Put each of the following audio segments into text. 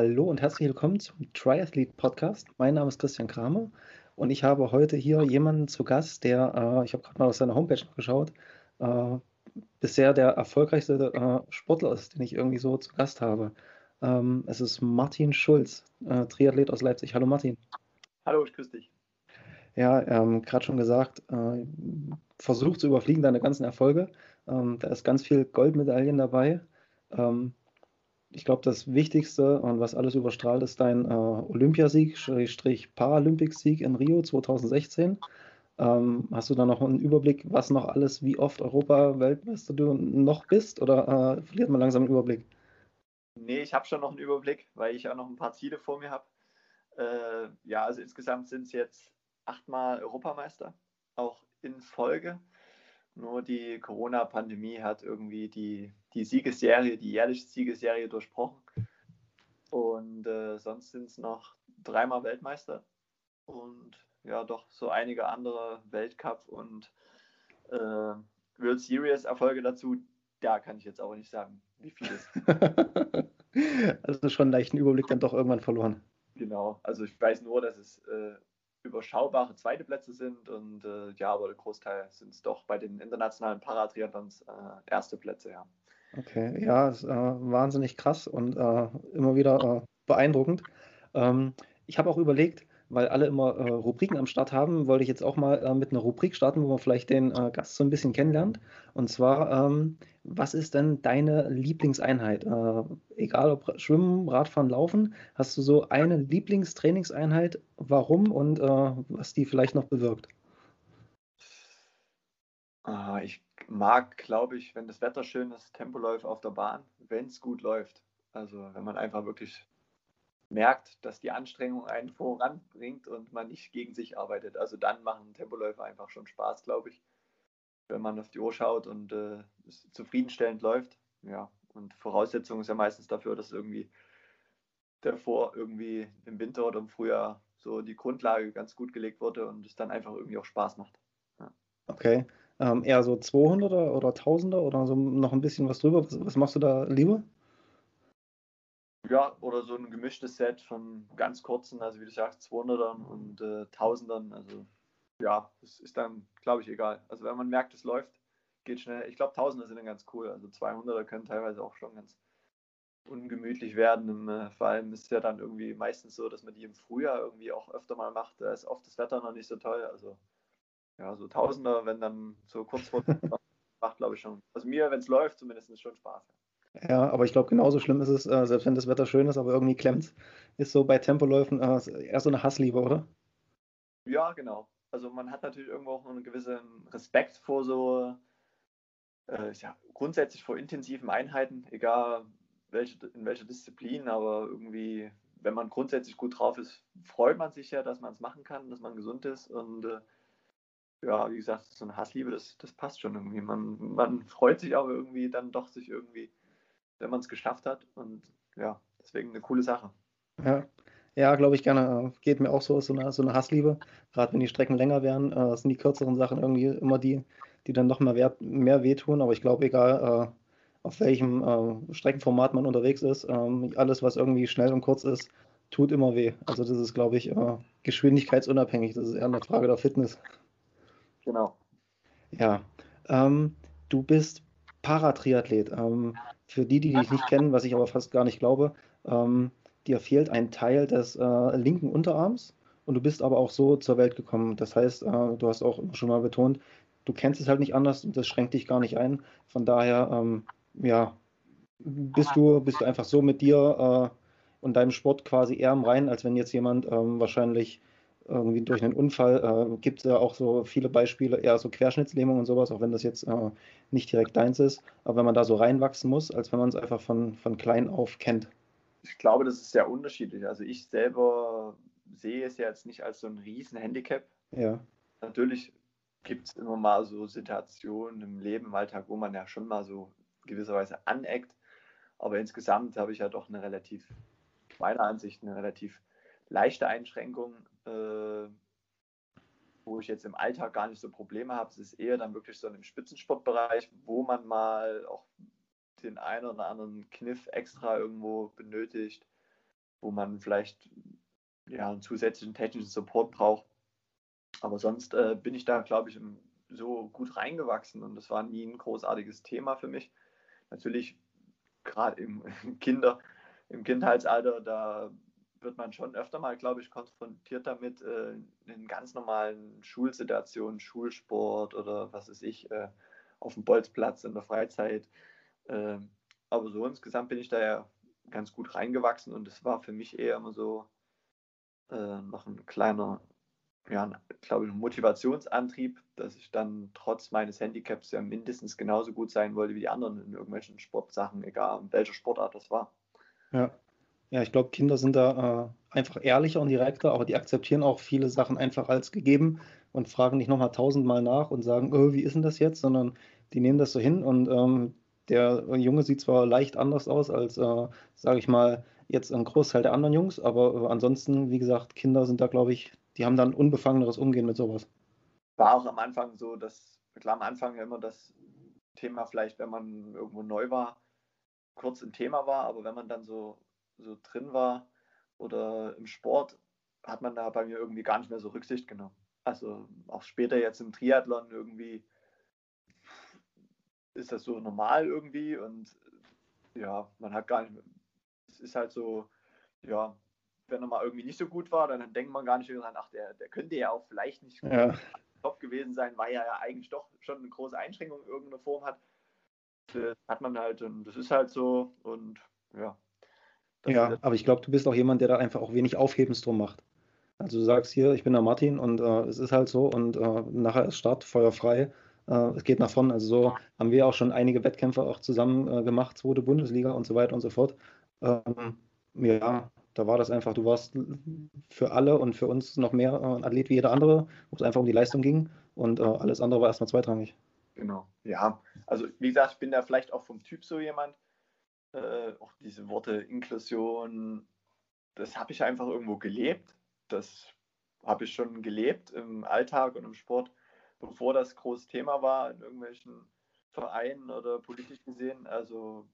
Hallo und herzlich willkommen zum Triathlete Podcast. Mein Name ist Christian Kramer und ich habe heute hier jemanden zu Gast, der, äh, ich habe gerade mal auf seiner Homepage geschaut, äh, bisher der erfolgreichste äh, Sportler ist, den ich irgendwie so zu Gast habe. Ähm, es ist Martin Schulz, äh, Triathlet aus Leipzig. Hallo Martin. Hallo, ich grüße dich. Ja, ähm, gerade schon gesagt, äh, versuch zu überfliegen deine ganzen Erfolge. Ähm, da ist ganz viel Goldmedaillen dabei. Ähm, ich glaube, das Wichtigste und was alles überstrahlt, ist dein äh, Olympiasieg, Schrägstrich Paralympics-Sieg in Rio 2016. Ähm, hast du da noch einen Überblick, was noch alles, wie oft Europa-Weltmeister du noch bist oder äh, verliert man langsam den Überblick? Nee, ich habe schon noch einen Überblick, weil ich auch noch ein paar Ziele vor mir habe. Äh, ja, also insgesamt sind es jetzt achtmal Europameister, auch in Folge. Nur die Corona-Pandemie hat irgendwie die, die Siegesserie, die jährliche Siegesserie durchbrochen. Und äh, sonst sind es noch dreimal Weltmeister und ja, doch so einige andere Weltcup und äh, World Series Erfolge dazu. Da kann ich jetzt auch nicht sagen, wie viel es Also schon einen leichten Überblick dann doch irgendwann verloren. Genau, also ich weiß nur, dass es äh, überschaubare zweite Plätze sind und äh, ja, aber der Großteil sind es doch bei den internationalen Paratriathlons äh, erste Plätze, ja. Okay, ja, ist, äh, wahnsinnig krass und äh, immer wieder äh, beeindruckend. Ähm, ich habe auch überlegt, weil alle immer äh, Rubriken am Start haben, wollte ich jetzt auch mal äh, mit einer Rubrik starten, wo man vielleicht den äh, Gast so ein bisschen kennenlernt. Und zwar, ähm, was ist denn deine Lieblingseinheit? Egal ob Schwimmen, Radfahren, Laufen, hast du so eine Lieblingstrainingseinheit? Warum und was die vielleicht noch bewirkt? Ah, ich mag, glaube ich, wenn das Wetter schön ist, Tempoläufe auf der Bahn, wenn es gut läuft. Also wenn man einfach wirklich merkt, dass die Anstrengung einen voranbringt und man nicht gegen sich arbeitet. Also dann machen Tempoläufe einfach schon Spaß, glaube ich, wenn man auf die Uhr schaut und äh, es zufriedenstellend läuft. Ja, und Voraussetzung ist ja meistens dafür, dass irgendwie davor irgendwie im Winter oder im Frühjahr so die Grundlage ganz gut gelegt wurde und es dann einfach irgendwie auch Spaß macht. Ja. Okay, ähm, eher so 200er oder 1000er oder so noch ein bisschen was drüber. Was, was machst du da lieber? Ja, oder so ein gemischtes Set von ganz kurzen, also wie du sagst, 200ern und äh, 1000ern. Also ja, das ist dann, glaube ich, egal. Also wenn man merkt, es läuft, geht schnell. Ich glaube, 1000er sind dann ganz cool. Also 200er können teilweise auch schon ganz ungemütlich werden. Im, äh, vor allem ist es ja dann irgendwie meistens so, dass man die im Frühjahr irgendwie auch öfter mal macht. Da ist oft das Wetter noch nicht so toll. Also ja, so Tausender, wenn dann so kurz vor macht, glaube ich schon. Also mir, wenn es läuft, zumindest schon Spaß. Ja. Ja, aber ich glaube, genauso schlimm ist es, äh, selbst wenn das Wetter schön ist, aber irgendwie klemmt ist so bei Tempoläufen äh, eher so eine Hassliebe, oder? Ja, genau. Also man hat natürlich irgendwo auch einen gewissen Respekt vor so, äh, ja, grundsätzlich vor intensiven Einheiten, egal welche, in welcher Disziplin, aber irgendwie, wenn man grundsätzlich gut drauf ist, freut man sich ja, dass man es machen kann, dass man gesund ist und äh, ja, wie gesagt, so eine Hassliebe, das, das passt schon irgendwie. Man, man freut sich aber irgendwie dann doch, sich irgendwie wenn man es geschafft hat. Und ja, deswegen eine coole Sache. Ja, ja glaube ich gerne. Geht mir auch so, so eine, so eine Hassliebe. Gerade wenn die Strecken länger werden, äh, sind die kürzeren Sachen irgendwie immer die, die dann noch mehr, mehr wehtun. Aber ich glaube, egal äh, auf welchem äh, Streckenformat man unterwegs ist, ähm, alles, was irgendwie schnell und kurz ist, tut immer weh. Also das ist, glaube ich, äh, geschwindigkeitsunabhängig. Das ist eher eine Frage der Fitness. Genau. Ja. Ähm, du bist Paratriathlet. Ähm, für die, die dich nicht kennen, was ich aber fast gar nicht glaube, ähm, dir fehlt ein Teil des äh, linken Unterarms und du bist aber auch so zur Welt gekommen. Das heißt, äh, du hast auch schon mal betont, du kennst es halt nicht anders und das schränkt dich gar nicht ein. Von daher, ähm, ja, bist du, bist du einfach so mit dir äh, und deinem Sport quasi eher im Reinen, als wenn jetzt jemand ähm, wahrscheinlich irgendwie durch einen Unfall. Äh, gibt es ja auch so viele Beispiele, eher so Querschnittslähmung und sowas, auch wenn das jetzt äh, nicht direkt deins ist. Aber wenn man da so reinwachsen muss, als wenn man es einfach von, von klein auf kennt. Ich glaube, das ist sehr unterschiedlich. Also ich selber sehe es ja jetzt nicht als so ein riesen Handicap. Ja. Natürlich gibt es immer mal so Situationen im Leben, im Alltag, wo man ja schon mal so gewisserweise aneckt. Aber insgesamt habe ich ja doch eine relativ, meiner Ansicht, eine relativ leichte Einschränkung, äh, wo ich jetzt im Alltag gar nicht so Probleme habe. Es ist eher dann wirklich so im Spitzensportbereich, wo man mal auch den einen oder anderen Kniff extra irgendwo benötigt. wo man vielleicht ja, einen zusätzlichen technischen Support braucht. Aber sonst äh, bin ich da, glaube ich, so gut reingewachsen und das war nie ein großartiges Thema für mich. Natürlich, gerade im Kinder, im Kindheitsalter, da wird man schon öfter mal, glaube ich, konfrontiert damit, äh, in ganz normalen Schulsituationen, Schulsport oder was weiß ich, äh, auf dem Bolzplatz in der Freizeit. Äh, aber so insgesamt bin ich da ja ganz gut reingewachsen und es war für mich eher immer so äh, noch ein kleiner, ja, glaube ich, Motivationsantrieb, dass ich dann trotz meines Handicaps ja mindestens genauso gut sein wollte wie die anderen in irgendwelchen Sportsachen, egal welche Sportart das war. Ja, ja, ich glaube, Kinder sind da äh, einfach ehrlicher und direkter, aber die akzeptieren auch viele Sachen einfach als gegeben und fragen nicht nochmal tausendmal nach und sagen, oh, wie ist denn das jetzt, sondern die nehmen das so hin und ähm, der Junge sieht zwar leicht anders aus als, äh, sage ich mal, jetzt ein Großteil der anderen Jungs, aber äh, ansonsten, wie gesagt, Kinder sind da, glaube ich, die haben dann unbefangeneres Umgehen mit sowas. War auch am Anfang so, dass, klar, am Anfang ja immer das Thema vielleicht, wenn man irgendwo neu war, kurz ein Thema war, aber wenn man dann so so drin war oder im Sport, hat man da bei mir irgendwie gar nicht mehr so Rücksicht genommen. Also auch später jetzt im Triathlon irgendwie ist das so normal irgendwie und ja, man hat gar nicht, mehr, es ist halt so, ja, wenn er mal irgendwie nicht so gut war, dann denkt man gar nicht mehr dran, ach, der, der könnte ja auch vielleicht nicht ja. top gewesen sein, weil er ja eigentlich doch schon eine große Einschränkung in irgendeiner Form hat. Das hat man halt und das ist halt so und ja, ja, aber ich glaube, du bist auch jemand, der da einfach auch wenig Aufhebens drum macht. Also du sagst hier, ich bin der Martin und äh, es ist halt so und äh, nachher ist Start, Feuer frei. Äh, es geht nach vorne. Also so haben wir auch schon einige Wettkämpfe auch zusammen äh, gemacht, zweite Bundesliga und so weiter und so fort. Ähm, ja, da war das einfach, du warst für alle und für uns noch mehr äh, ein Athlet wie jeder andere, wo es einfach um die Leistung ging und äh, alles andere war erstmal zweitrangig. Genau, ja. Also wie gesagt, ich bin da vielleicht auch vom Typ so jemand, äh, auch diese Worte Inklusion, das habe ich einfach irgendwo gelebt. Das habe ich schon gelebt im Alltag und im Sport, bevor das großes Thema war in irgendwelchen Vereinen oder politisch gesehen. Also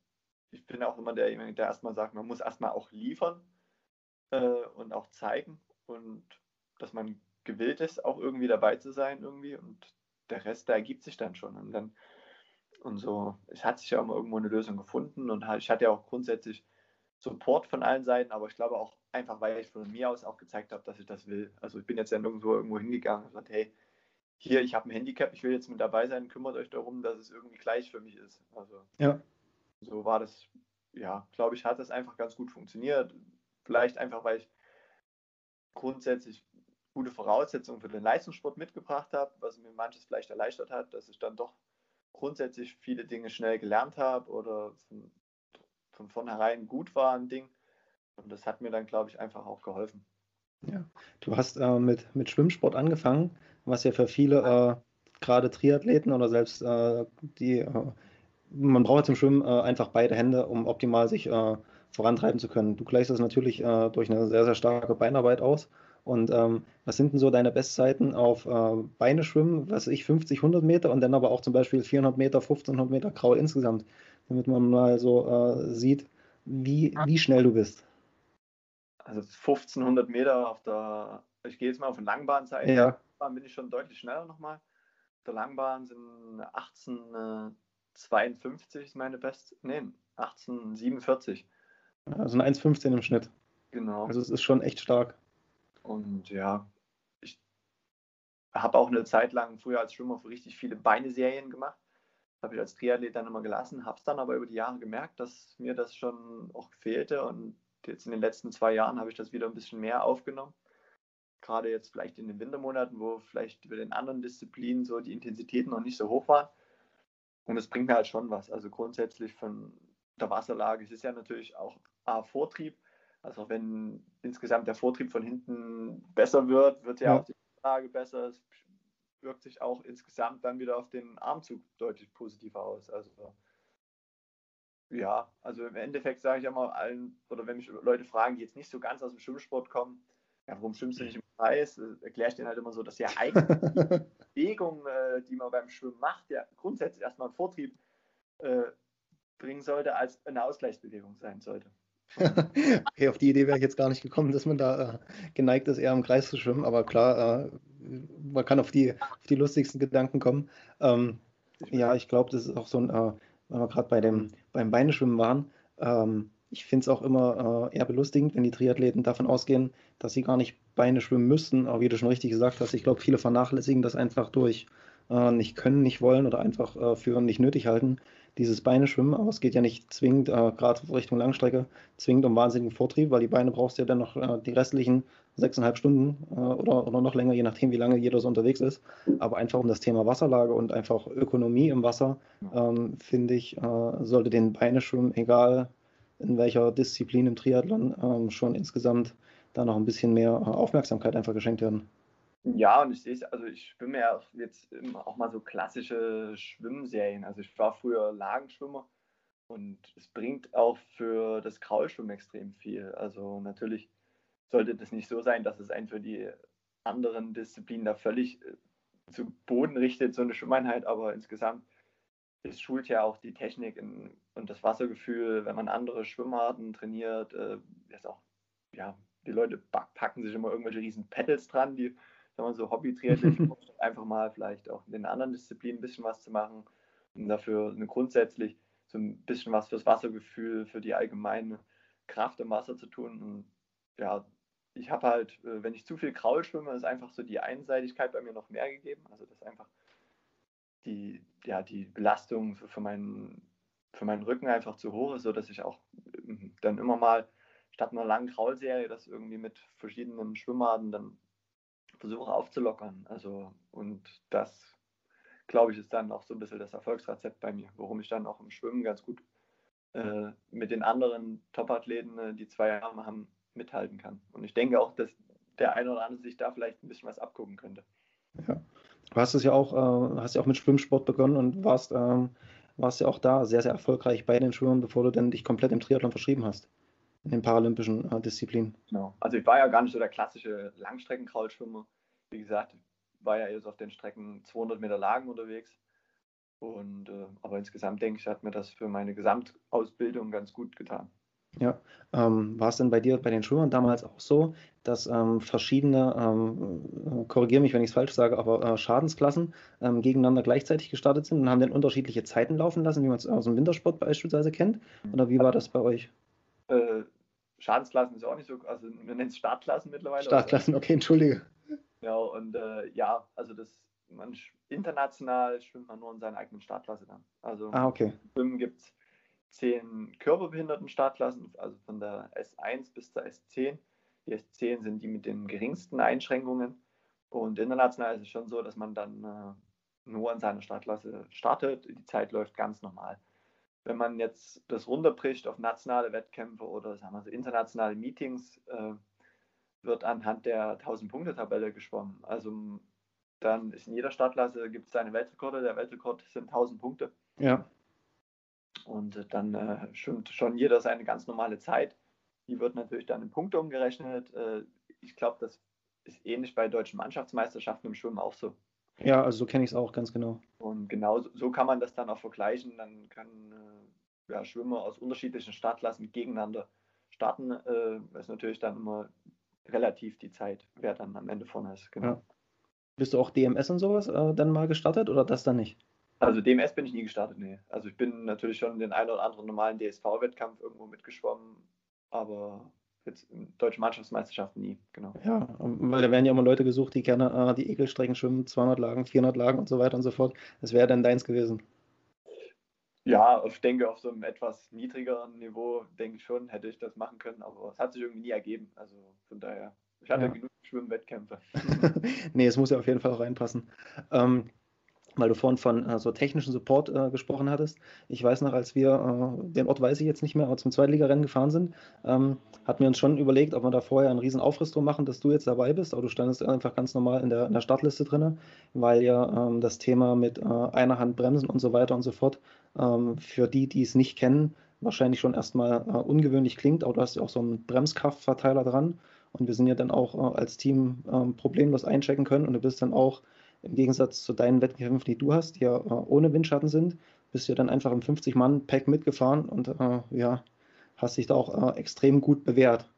ich bin auch immer derjenige, der erstmal sagt, man muss erstmal auch liefern äh, und auch zeigen und dass man gewillt ist, auch irgendwie dabei zu sein irgendwie und der Rest, der ergibt sich dann schon. Und dann und so. Es hat sich ja immer irgendwo eine Lösung gefunden und ich hatte ja auch grundsätzlich Support von allen Seiten, aber ich glaube auch einfach, weil ich von mir aus auch gezeigt habe, dass ich das will. Also ich bin jetzt ja nirgendwo irgendwo hingegangen und gesagt, hey, hier, ich habe ein Handicap, ich will jetzt mit dabei sein, kümmert euch darum, dass es irgendwie gleich für mich ist. Also ja. so war das, ja, glaube ich, hat das einfach ganz gut funktioniert. Vielleicht einfach, weil ich grundsätzlich gute Voraussetzungen für den Leistungssport mitgebracht habe, was mir manches vielleicht erleichtert hat, dass ich dann doch grundsätzlich viele Dinge schnell gelernt habe oder von, von vornherein gut war ein Ding. Und das hat mir dann, glaube ich, einfach auch geholfen. Ja, du hast äh, mit, mit Schwimmsport angefangen, was ja für viele, äh, gerade Triathleten oder selbst äh, die, äh, man braucht zum Schwimmen äh, einfach beide Hände, um optimal sich äh, vorantreiben zu können. Du gleichst das natürlich durch eine sehr, sehr starke Beinarbeit aus. Und ähm, was sind denn so deine Bestzeiten auf äh, Beine schwimmen, was ich, 50, 100 Meter und dann aber auch zum Beispiel 400 Meter, 1500 Meter Kraul insgesamt, damit man mal so äh, sieht, wie, wie schnell du bist. Also 1500 Meter auf der, ich gehe jetzt mal auf eine Langbahnseite, ja. bin ich schon deutlich schneller nochmal. Auf der Langbahn sind 1852 ist meine Best, nee, 1847. Also ein 1,15 im Schnitt. Genau. Also es ist schon echt stark. Und ja, ich habe auch eine Zeit lang früher als Schwimmer richtig viele Beineserien gemacht. Habe ich als Triathlet dann immer gelassen, habe es dann aber über die Jahre gemerkt, dass mir das schon auch fehlte. Und jetzt in den letzten zwei Jahren habe ich das wieder ein bisschen mehr aufgenommen. Gerade jetzt vielleicht in den Wintermonaten, wo vielleicht über den anderen Disziplinen so die Intensitäten noch nicht so hoch waren. Und es bringt mir halt schon was. Also grundsätzlich von der Wasserlage, es ist ja natürlich auch A, Vortrieb, also wenn insgesamt der Vortrieb von hinten besser wird, wird ja, ja. auch die Lage besser. Es wirkt sich auch insgesamt dann wieder auf den Armzug deutlich positiver aus. Also ja, also im Endeffekt sage ich immer allen, oder wenn mich Leute fragen, die jetzt nicht so ganz aus dem Schwimmsport kommen, ja, warum schwimmst du nicht im Kreis? Erkläre ich denen halt immer so, dass ja eigentlich die Bewegung, äh, die man beim Schwimmen macht, ja grundsätzlich erstmal einen Vortrieb äh, bringen sollte, als eine Ausgleichsbewegung sein sollte. okay, auf die Idee wäre ich jetzt gar nicht gekommen, dass man da äh, geneigt ist, eher im Kreis zu schwimmen, aber klar, äh, man kann auf die, auf die lustigsten Gedanken kommen. Ähm, ja, ich glaube, das ist auch so ein, äh, wenn wir gerade bei beim Beineschwimmen waren, ähm, ich finde es auch immer äh, eher belustigend, wenn die Triathleten davon ausgehen, dass sie gar nicht Beine schwimmen müssten. Aber wie du schon richtig gesagt hast, ich glaube, viele vernachlässigen das einfach durch äh, nicht können, nicht wollen oder einfach äh, für nicht nötig halten, dieses Beine schwimmen. Aber es geht ja nicht zwingend, äh, gerade Richtung Langstrecke, zwingend um wahnsinnigen Vortrieb, weil die Beine brauchst du ja dann noch äh, die restlichen sechseinhalb Stunden äh, oder, oder noch länger, je nachdem, wie lange jeder so unterwegs ist. Aber einfach um das Thema Wasserlage und einfach Ökonomie im Wasser, ähm, finde ich, äh, sollte den Beine schwimmen, egal in welcher Disziplin im Triathlon, ähm, schon insgesamt da noch ein bisschen mehr Aufmerksamkeit einfach geschenkt werden. Ja, und ich sehe es, also ich schwimme ja jetzt auch mal so klassische Schwimmserien. Also ich war früher Lagenschwimmer und es bringt auch für das Kraulschwimmen extrem viel. Also natürlich sollte das nicht so sein, dass es einen für die anderen Disziplinen da völlig äh, zu Boden richtet, so eine Schwimmeinheit, aber insgesamt es schult ja auch die Technik in, und das Wassergefühl, wenn man andere Schwimmarten trainiert. Äh, ist auch, ja, die Leute packen sich immer irgendwelche riesen Pedals dran, die wenn man so Hobby-Triathlon einfach mal vielleicht auch in den anderen Disziplinen ein bisschen was zu machen, um dafür grundsätzlich so ein bisschen was fürs Wassergefühl, für die allgemeine Kraft im Wasser zu tun. Und ja, ich habe halt, äh, wenn ich zu viel Kraul schwimme, ist einfach so die Einseitigkeit bei mir noch mehr gegeben. Also das einfach die, ja, die Belastung für, für, meinen, für meinen Rücken einfach zu hoch ist, sodass ich auch ähm, dann immer mal statt einer langen Kraulserie das irgendwie mit verschiedenen Schwimmarten dann versuche aufzulockern. Also, und das, glaube ich, ist dann auch so ein bisschen das Erfolgsrezept bei mir, warum ich dann auch im Schwimmen ganz gut äh, mit den anderen Top-Athleten, äh, die zwei Arme haben, mithalten kann. Und ich denke auch, dass der eine oder andere sich da vielleicht ein bisschen was abgucken könnte. Ja. Du hast es ja auch, äh, hast ja auch mit Schwimmsport begonnen und warst, ähm, warst ja auch da sehr, sehr erfolgreich bei den Schwimmern, bevor du dann dich komplett im Triathlon verschrieben hast in den paralympischen äh, Disziplinen. Genau. Also ich war ja gar nicht so der klassische Langstreckenkraulschwimmer. Wie gesagt, ich war ja eher so auf den Strecken 200 Meter Lagen unterwegs. Und, äh, aber insgesamt denke ich, hat mir das für meine Gesamtausbildung ganz gut getan. Ja, ähm, war es denn bei dir, bei den Schwimmern damals auch so, dass ähm, verschiedene, ähm, äh, korrigiere mich, wenn ich es falsch sage, aber äh, Schadensklassen ähm, gegeneinander gleichzeitig gestartet sind und haben dann unterschiedliche Zeiten laufen lassen, wie man es aus dem Wintersport beispielsweise kennt? Oder wie war das bei euch? Äh, Schadensklassen ist auch nicht so, also wir nennen es Startklassen mittlerweile. Startklassen, okay, entschuldige. Ja, und äh, ja, also das, man international schwimmt man nur in seiner eigenen Startklasse dann. Also ah, okay. Schwimmen gibt es zehn körperbehinderten Startklassen, also von der S1 bis zur S10. Die S10 sind die mit den geringsten Einschränkungen. Und international ist es schon so, dass man dann äh, nur in seiner Startklasse startet. Die Zeit läuft ganz normal wenn man jetzt das runterbricht auf nationale Wettkämpfe oder sagen wir so internationale Meetings, äh, wird anhand der 1000-Punkte-Tabelle geschwommen. Also dann ist in jeder Startklasse gibt es seine Weltrekorde. Der Weltrekord sind 1000 Punkte. Ja. Und äh, dann äh, schwimmt schon jeder seine ganz normale Zeit. Die wird natürlich dann in Punkte umgerechnet. Äh, ich glaube, das ist ähnlich bei deutschen Mannschaftsmeisterschaften im Schwimmen auch so. Ja, also so kenne ich es auch ganz genau. Und genau so kann man das dann auch vergleichen. Dann können äh, ja, Schwimmer aus unterschiedlichen Startklassen gegeneinander starten. Äh, ist natürlich dann immer relativ die Zeit, wer dann am Ende vorne ist. Genau. Ja. Bist du auch DMS und sowas äh, dann mal gestartet oder das dann nicht? Also DMS bin ich nie gestartet, nee. Also ich bin natürlich schon in den einen oder anderen normalen DSV-Wettkampf irgendwo mitgeschwommen, aber jetzt in deutschen Mannschaftsmeisterschaften nie, genau. Ja, weil da werden ja immer Leute gesucht, die gerne äh, die Ekelstrecken schwimmen, 200 Lagen, 400 Lagen und so weiter und so fort. Das wäre dann deins gewesen. Ja, ich denke, auf so einem etwas niedrigeren Niveau, denke ich schon, hätte ich das machen können, aber es hat sich irgendwie nie ergeben. Also von daher, ich hatte ja. genug Schwimmwettkämpfe. nee, es muss ja auf jeden Fall auch reinpassen. Ähm, weil du vorhin von äh, so technischen Support äh, gesprochen hattest. Ich weiß noch, als wir, äh, den Ort weiß ich jetzt nicht mehr, aber zum Zweitligarennen gefahren sind, ähm, hatten wir uns schon überlegt, ob wir da vorher einen riesen Aufriss drum machen, dass du jetzt dabei bist, aber du standest einfach ganz normal in der, in der Startliste drin, weil ja ähm, das Thema mit äh, einer Hand bremsen und so weiter und so fort ähm, für die, die es nicht kennen, wahrscheinlich schon erstmal äh, ungewöhnlich klingt, aber du hast ja auch so einen Bremskraftverteiler dran. Und wir sind ja dann auch äh, als Team ähm, problemlos einchecken können. Und du bist dann auch im Gegensatz zu deinen Wettkämpfen, die du hast, die ja äh, ohne Windschatten sind, bist du ja dann einfach im 50-Mann-Pack mitgefahren und äh, ja, hast dich da auch äh, extrem gut bewährt.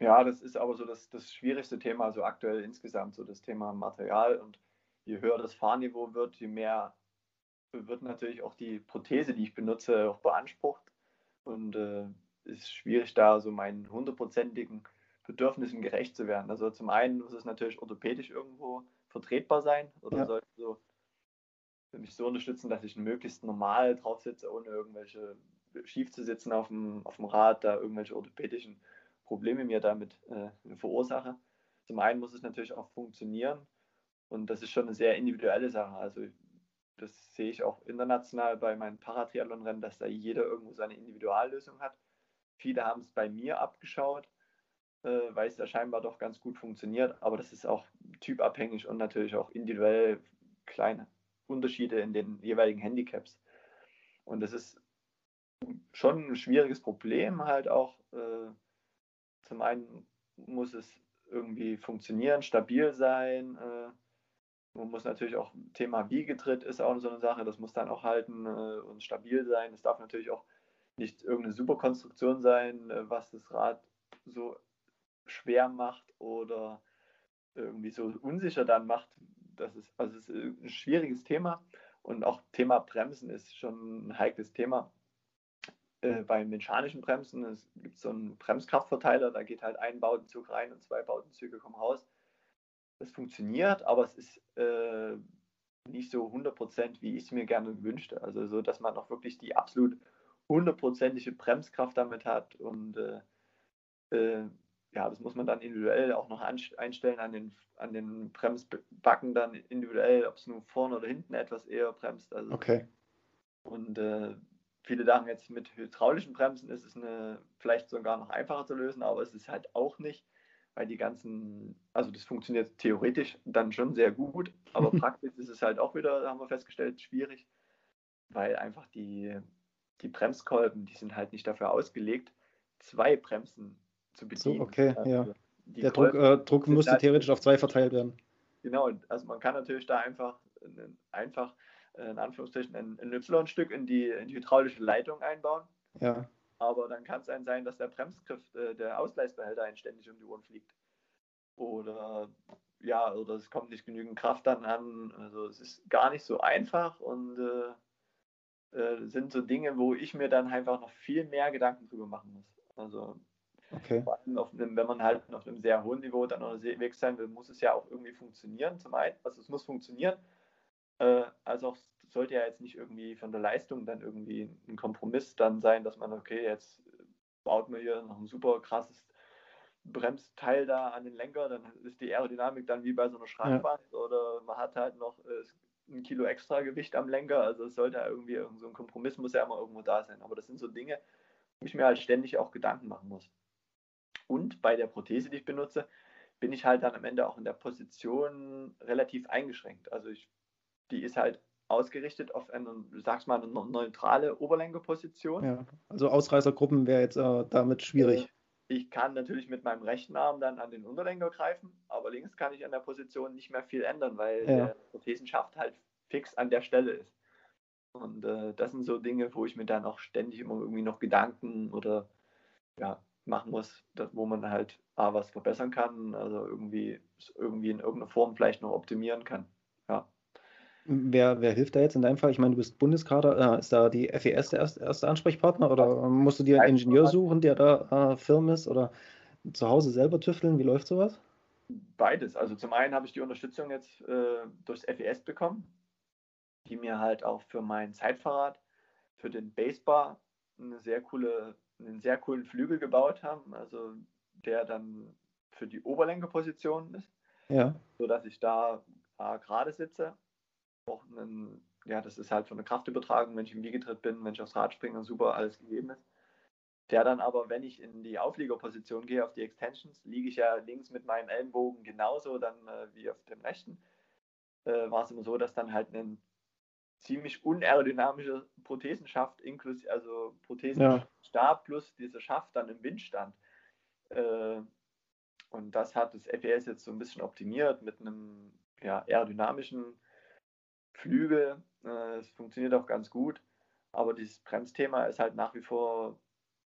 Ja, das ist aber so das, das schwierigste Thema, so aktuell insgesamt, so das Thema Material. Und je höher das Fahrniveau wird, je mehr wird natürlich auch die Prothese, die ich benutze, auch beansprucht. Und äh, ist schwierig, da so meinen hundertprozentigen Bedürfnissen gerecht zu werden. Also zum einen muss es natürlich orthopädisch irgendwo vertretbar sein oder ja. sollte so mich so unterstützen, dass ich möglichst normal drauf sitze, ohne irgendwelche schief zu sitzen auf dem, auf dem Rad, da irgendwelche orthopädischen Probleme mir damit äh, verursache. Zum einen muss es natürlich auch funktionieren und das ist schon eine sehr individuelle Sache. Also das sehe ich auch international bei meinen Paratriathlon-Rennen, dass da jeder irgendwo seine Individuallösung hat. Viele haben es bei mir abgeschaut, äh, weil es da scheinbar doch ganz gut funktioniert, aber das ist auch typabhängig und natürlich auch individuell kleine Unterschiede in den jeweiligen Handicaps. Und das ist schon ein schwieriges Problem halt auch. Äh, zum einen muss es irgendwie funktionieren, stabil sein. Äh, man muss natürlich auch, Thema Wiegetritt ist auch so eine Sache, das muss dann auch halten äh, und stabil sein. Es darf natürlich auch nicht irgendeine Superkonstruktion sein, äh, was das Rad so schwer macht oder irgendwie so unsicher dann macht. Das ist, also es ist ein schwieriges Thema und auch Thema Bremsen ist schon ein heikles Thema. Äh, bei mechanischen Bremsen es gibt so einen Bremskraftverteiler, da geht halt ein Bautenzug rein und zwei Bautenzüge kommen raus. Das funktioniert, aber es ist äh, nicht so 100% wie ich es mir gerne wünschte. Also so, dass man auch wirklich die absolut hundertprozentige Bremskraft damit hat und äh, äh, ja, das muss man dann individuell auch noch einstellen an den, an den Bremsbacken dann individuell, ob es nur vorne oder hinten etwas eher bremst. Also, okay. Und äh, viele sagen jetzt mit hydraulischen Bremsen ist es eine, vielleicht sogar noch einfacher zu lösen, aber es ist halt auch nicht weil die ganzen, also das funktioniert theoretisch dann schon sehr gut, aber praktisch ist es halt auch wieder, haben wir festgestellt, schwierig, weil einfach die, die Bremskolben, die sind halt nicht dafür ausgelegt, zwei Bremsen zu bedienen. So, okay, also ja. Der Druck, äh, Druck müsste theoretisch auf zwei verteilt werden. Genau, also man kann natürlich da einfach, einfach äh, in Anführungsstrichen ein, ein Y-Stück in die, in die hydraulische Leitung einbauen. Ja aber dann kann es ein sein, dass der Bremsgriff, äh, der Ausgleichsbehälter einen ständig um die Ohren fliegt. Oder ja, oder es kommt nicht genügend Kraft dann an. Also es ist gar nicht so einfach und äh, äh, sind so Dinge, wo ich mir dann einfach noch viel mehr Gedanken drüber machen muss. Also okay. vor allem einem, wenn man halt auf einem sehr hohen Niveau dann unterwegs sein will, muss es ja auch irgendwie funktionieren. Zum einen, also es muss funktionieren, äh, als auch sollte ja jetzt nicht irgendwie von der Leistung dann irgendwie ein Kompromiss dann sein, dass man, okay, jetzt baut man hier noch ein super krasses Bremsteil da an den Lenker, dann ist die Aerodynamik dann wie bei so einer Schrankwand ja. oder man hat halt noch äh, ein Kilo extra Gewicht am Lenker, also es sollte ja irgendwie so ein Kompromiss muss ja immer irgendwo da sein, aber das sind so Dinge, wo ich mir halt ständig auch Gedanken machen muss. Und bei der Prothese, die ich benutze, bin ich halt dann am Ende auch in der Position relativ eingeschränkt. Also ich, die ist halt ausgerichtet auf eine, sag's mal, eine neutrale Oberlenkerposition. Ja, also Ausreißergruppen wäre jetzt äh, damit schwierig. Äh, ich kann natürlich mit meinem rechten Arm dann an den Unterlenker greifen, aber links kann ich an der Position nicht mehr viel ändern, weil ja. der Prothesenschaft halt fix an der Stelle ist. Und äh, das sind so Dinge, wo ich mir dann auch ständig immer irgendwie noch Gedanken oder ja, machen muss, wo man halt A, was verbessern kann, also irgendwie, irgendwie in irgendeiner Form vielleicht noch optimieren kann. Ja. Wer, wer hilft da jetzt in deinem Fall? Ich meine, du bist Bundeskader. Äh, ist da die FES der erste, erste Ansprechpartner oder musst du dir einen Ingenieur suchen, der da äh, firm ist oder zu Hause selber tüfteln? Wie läuft sowas? Beides. Also zum einen habe ich die Unterstützung jetzt äh, durchs FES bekommen, die mir halt auch für mein Zeitfahrrad, für den Basebar eine sehr coole, einen sehr coolen Flügel gebaut haben, also der dann für die Oberlenkerposition ist. Ja. Sodass ich da äh, gerade sitze auch einen, ja, das ist halt von der Kraftübertragung, wenn ich im Wiegetritt bin, wenn ich aufs Rad springe, super alles gegeben ist. Der dann aber, wenn ich in die Aufliegerposition gehe, auf die Extensions, liege ich ja links mit meinem Ellenbogen genauso dann äh, wie auf dem rechten. Äh, war es immer so, dass dann halt ein ziemlich unaerodynamischer Prothesenschaft, inklusive, also Prothesenstab ja. plus dieser Schaft dann im Wind stand. Äh, und das hat das FES jetzt so ein bisschen optimiert mit einem ja, aerodynamischen Flügel. Äh, es funktioniert auch ganz gut. aber dieses Bremsthema ist halt nach wie vor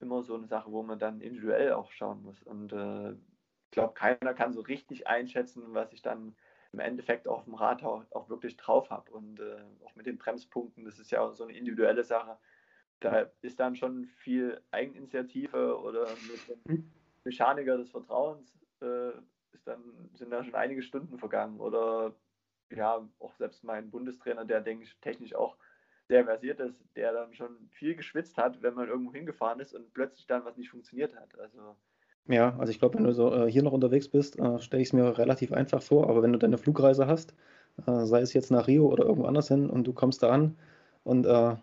immer so eine Sache, wo man dann individuell auch schauen muss. Und äh, ich glaube, keiner kann so richtig einschätzen, was ich dann im Endeffekt auf dem Rad auch, auch wirklich drauf habe. Und äh, auch mit den Bremspunkten, das ist ja auch so eine individuelle Sache. Da ist dann schon viel Eigeninitiative oder mit dem hm. Mechaniker des Vertrauens äh, ist dann, sind da schon einige Stunden vergangen. Oder ja, auch selbst mein Bundestrainer, der, denke ich, technisch auch sehr versiert ist, der dann schon viel geschwitzt hat, wenn man irgendwo hingefahren ist und plötzlich dann was nicht funktioniert hat. Also ja, also ich glaube, wenn du so äh, hier noch unterwegs bist, äh, stelle ich es mir relativ einfach vor, aber wenn du deine Flugreise hast, äh, sei es jetzt nach Rio oder irgendwo anders hin und du kommst da an und äh,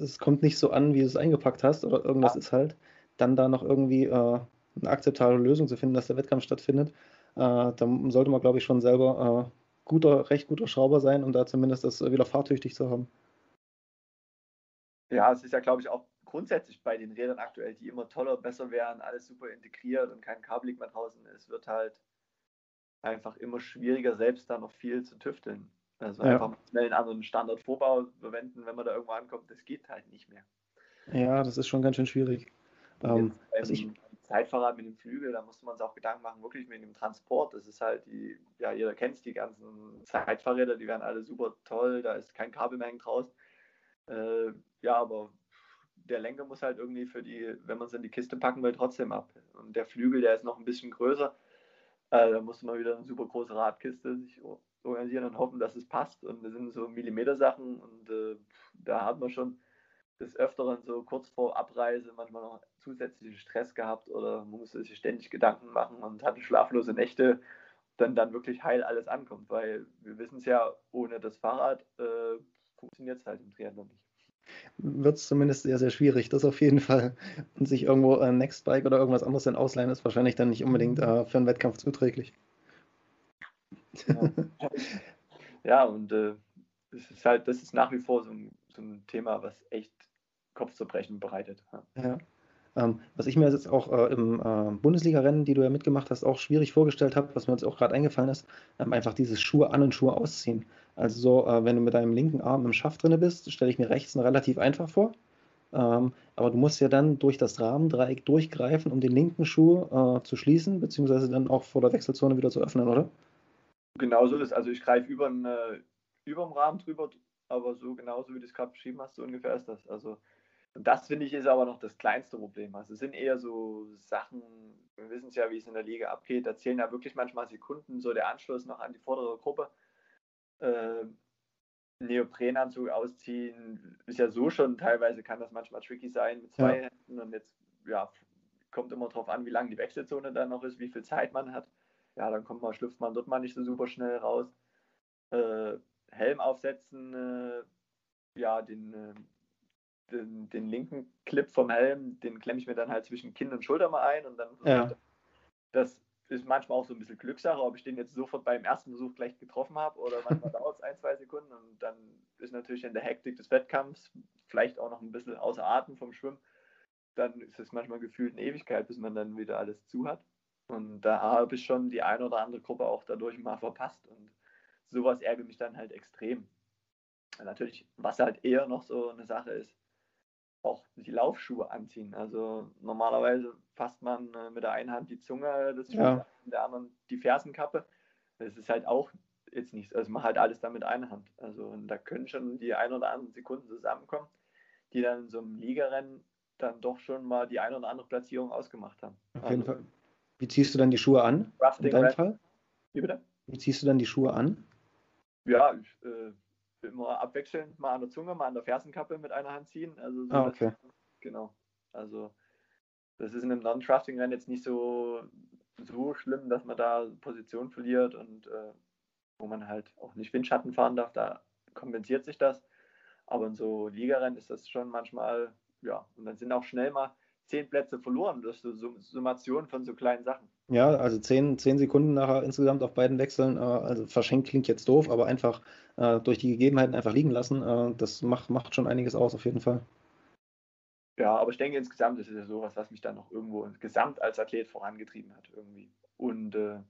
es kommt nicht so an, wie du es eingepackt hast oder irgendwas ja. ist halt, dann da noch irgendwie äh, eine akzeptable Lösung zu finden, dass der Wettkampf stattfindet, äh, dann sollte man, glaube ich, schon selber guter, recht guter Schrauber sein, um da zumindest das wieder fahrtüchtig zu haben. Ja, es ist ja, glaube ich, auch grundsätzlich bei den Rädern aktuell, die immer toller, besser werden, alles super integriert und kein Kabelig mehr draußen ist, wird halt einfach immer schwieriger, selbst da noch viel zu tüfteln. Also ja. einfach schnell einen anderen Standardvorbau verwenden, wenn man da irgendwo ankommt, das geht halt nicht mehr. Ja, das ist schon ganz schön schwierig. Ähm, also ich, Zeitfahrrad mit dem Flügel, da musste man sich auch Gedanken machen, wirklich mit dem Transport. Das ist halt die, ja, jeder kennt die ganzen Zeitfahrräder, die werden alle super toll, da ist kein Kabel mehr draus. Äh, ja, aber der Lenker muss halt irgendwie für die, wenn man es in die Kiste packen will, trotzdem ab. Und der Flügel, der ist noch ein bisschen größer. Äh, da muss man wieder eine super große Radkiste sich organisieren und hoffen, dass es passt. Und das sind so Millimeter-Sachen und äh, da hat man schon des Öfteren so kurz vor Abreise manchmal noch zusätzlichen Stress gehabt oder man musste sich ständig Gedanken machen und hatte schlaflose Nächte, dann dann wirklich heil alles ankommt. Weil wir wissen es ja, ohne das Fahrrad äh, funktioniert es halt im Triathlon nicht wird es zumindest sehr, sehr schwierig. Das auf jeden Fall. Und sich irgendwo ein Nextbike oder irgendwas anderes dann ausleihen, ist wahrscheinlich dann nicht unbedingt äh, für einen Wettkampf zuträglich. Ja, ja und äh, das ist halt, das ist nach wie vor so ein, so ein Thema, was echt Kopfzerbrechen bereitet. Ja. ja. Ähm, was ich mir jetzt auch äh, im äh, Bundesliga-Rennen, die du ja mitgemacht hast, auch schwierig vorgestellt habe, was mir jetzt auch gerade eingefallen ist, ähm, einfach dieses Schuhe an und Schuhe ausziehen. Also so, äh, wenn du mit deinem linken Arm im Schaft drin bist, stelle ich mir rechts relativ einfach vor. Ähm, aber du musst ja dann durch das Rahmendreieck durchgreifen, um den linken Schuh äh, zu schließen, beziehungsweise dann auch vor der Wechselzone wieder zu öffnen, oder? Genau so ist. Also ich greife über, über den Rahmen drüber, aber so genauso wie du es gerade beschrieben hast, so ungefähr ist das. Also und das finde ich ist aber noch das kleinste Problem. Also es sind eher so Sachen, wir wissen es ja, wie es in der Liga abgeht, da zählen ja wirklich manchmal Sekunden so der Anschluss noch an die vordere Gruppe. Äh, Neoprenanzug ausziehen, ist ja so schon teilweise, kann das manchmal tricky sein mit zwei ja. Händen und jetzt, ja, kommt immer darauf an, wie lang die Wechselzone dann noch ist, wie viel Zeit man hat. Ja, dann kommt man, schlüpft man dort mal nicht so super schnell raus. Äh, Helm aufsetzen, äh, ja, den äh, den, den, linken Clip vom Helm, den klemme ich mir dann halt zwischen Kinn und Schulter mal ein und dann ja. das ist manchmal auch so ein bisschen Glückssache, ob ich den jetzt sofort beim ersten Versuch gleich getroffen habe oder manchmal dauert es ein, zwei Sekunden und dann ist natürlich in der Hektik des Wettkampfs vielleicht auch noch ein bisschen außer Atem vom Schwimmen. Dann ist es manchmal gefühlt eine Ewigkeit, bis man dann wieder alles zu hat. Und da habe ich schon die eine oder andere Gruppe auch dadurch mal verpasst. Und sowas ärgert mich dann halt extrem. Natürlich, was halt eher noch so eine Sache ist, auch die Laufschuhe anziehen. Also normalerweise fasst man äh, mit der einen Hand die Zunge des Schuhs, ja. mit der anderen die Fersenkappe. Das ist halt auch jetzt nichts. Also man halt alles da mit einer Hand. Also da können schon die ein oder anderen Sekunden zusammenkommen, die dann in so einem Ligarennen dann doch schon mal die ein oder andere Platzierung ausgemacht haben. Auf jeden also, Fall. Wie ziehst du dann die Schuhe an? In deinem Fall? Wie bitte? Wie ziehst du dann die Schuhe an? Ja, ich, äh, immer abwechselnd mal an der Zunge, mal an der Fersenkappe mit einer Hand ziehen. Also so ah, okay. Das, genau. Also das ist in einem Non-Trusting-Rennen jetzt nicht so, so schlimm, dass man da Position verliert und äh, wo man halt auch nicht Windschatten fahren darf, da kompensiert sich das. Aber in so Ligarennen ist das schon manchmal, ja, und dann sind auch schnell mal zehn Plätze verloren durch so Summation von so kleinen Sachen. Ja, also zehn, zehn Sekunden nachher insgesamt auf beiden Wechseln. Äh, also verschenkt klingt jetzt doof, aber einfach äh, durch die Gegebenheiten einfach liegen lassen. Äh, das macht, macht schon einiges aus, auf jeden Fall. Ja, aber ich denke insgesamt ist es ja sowas, was mich dann noch irgendwo gesamt als Athlet vorangetrieben hat irgendwie. Und äh,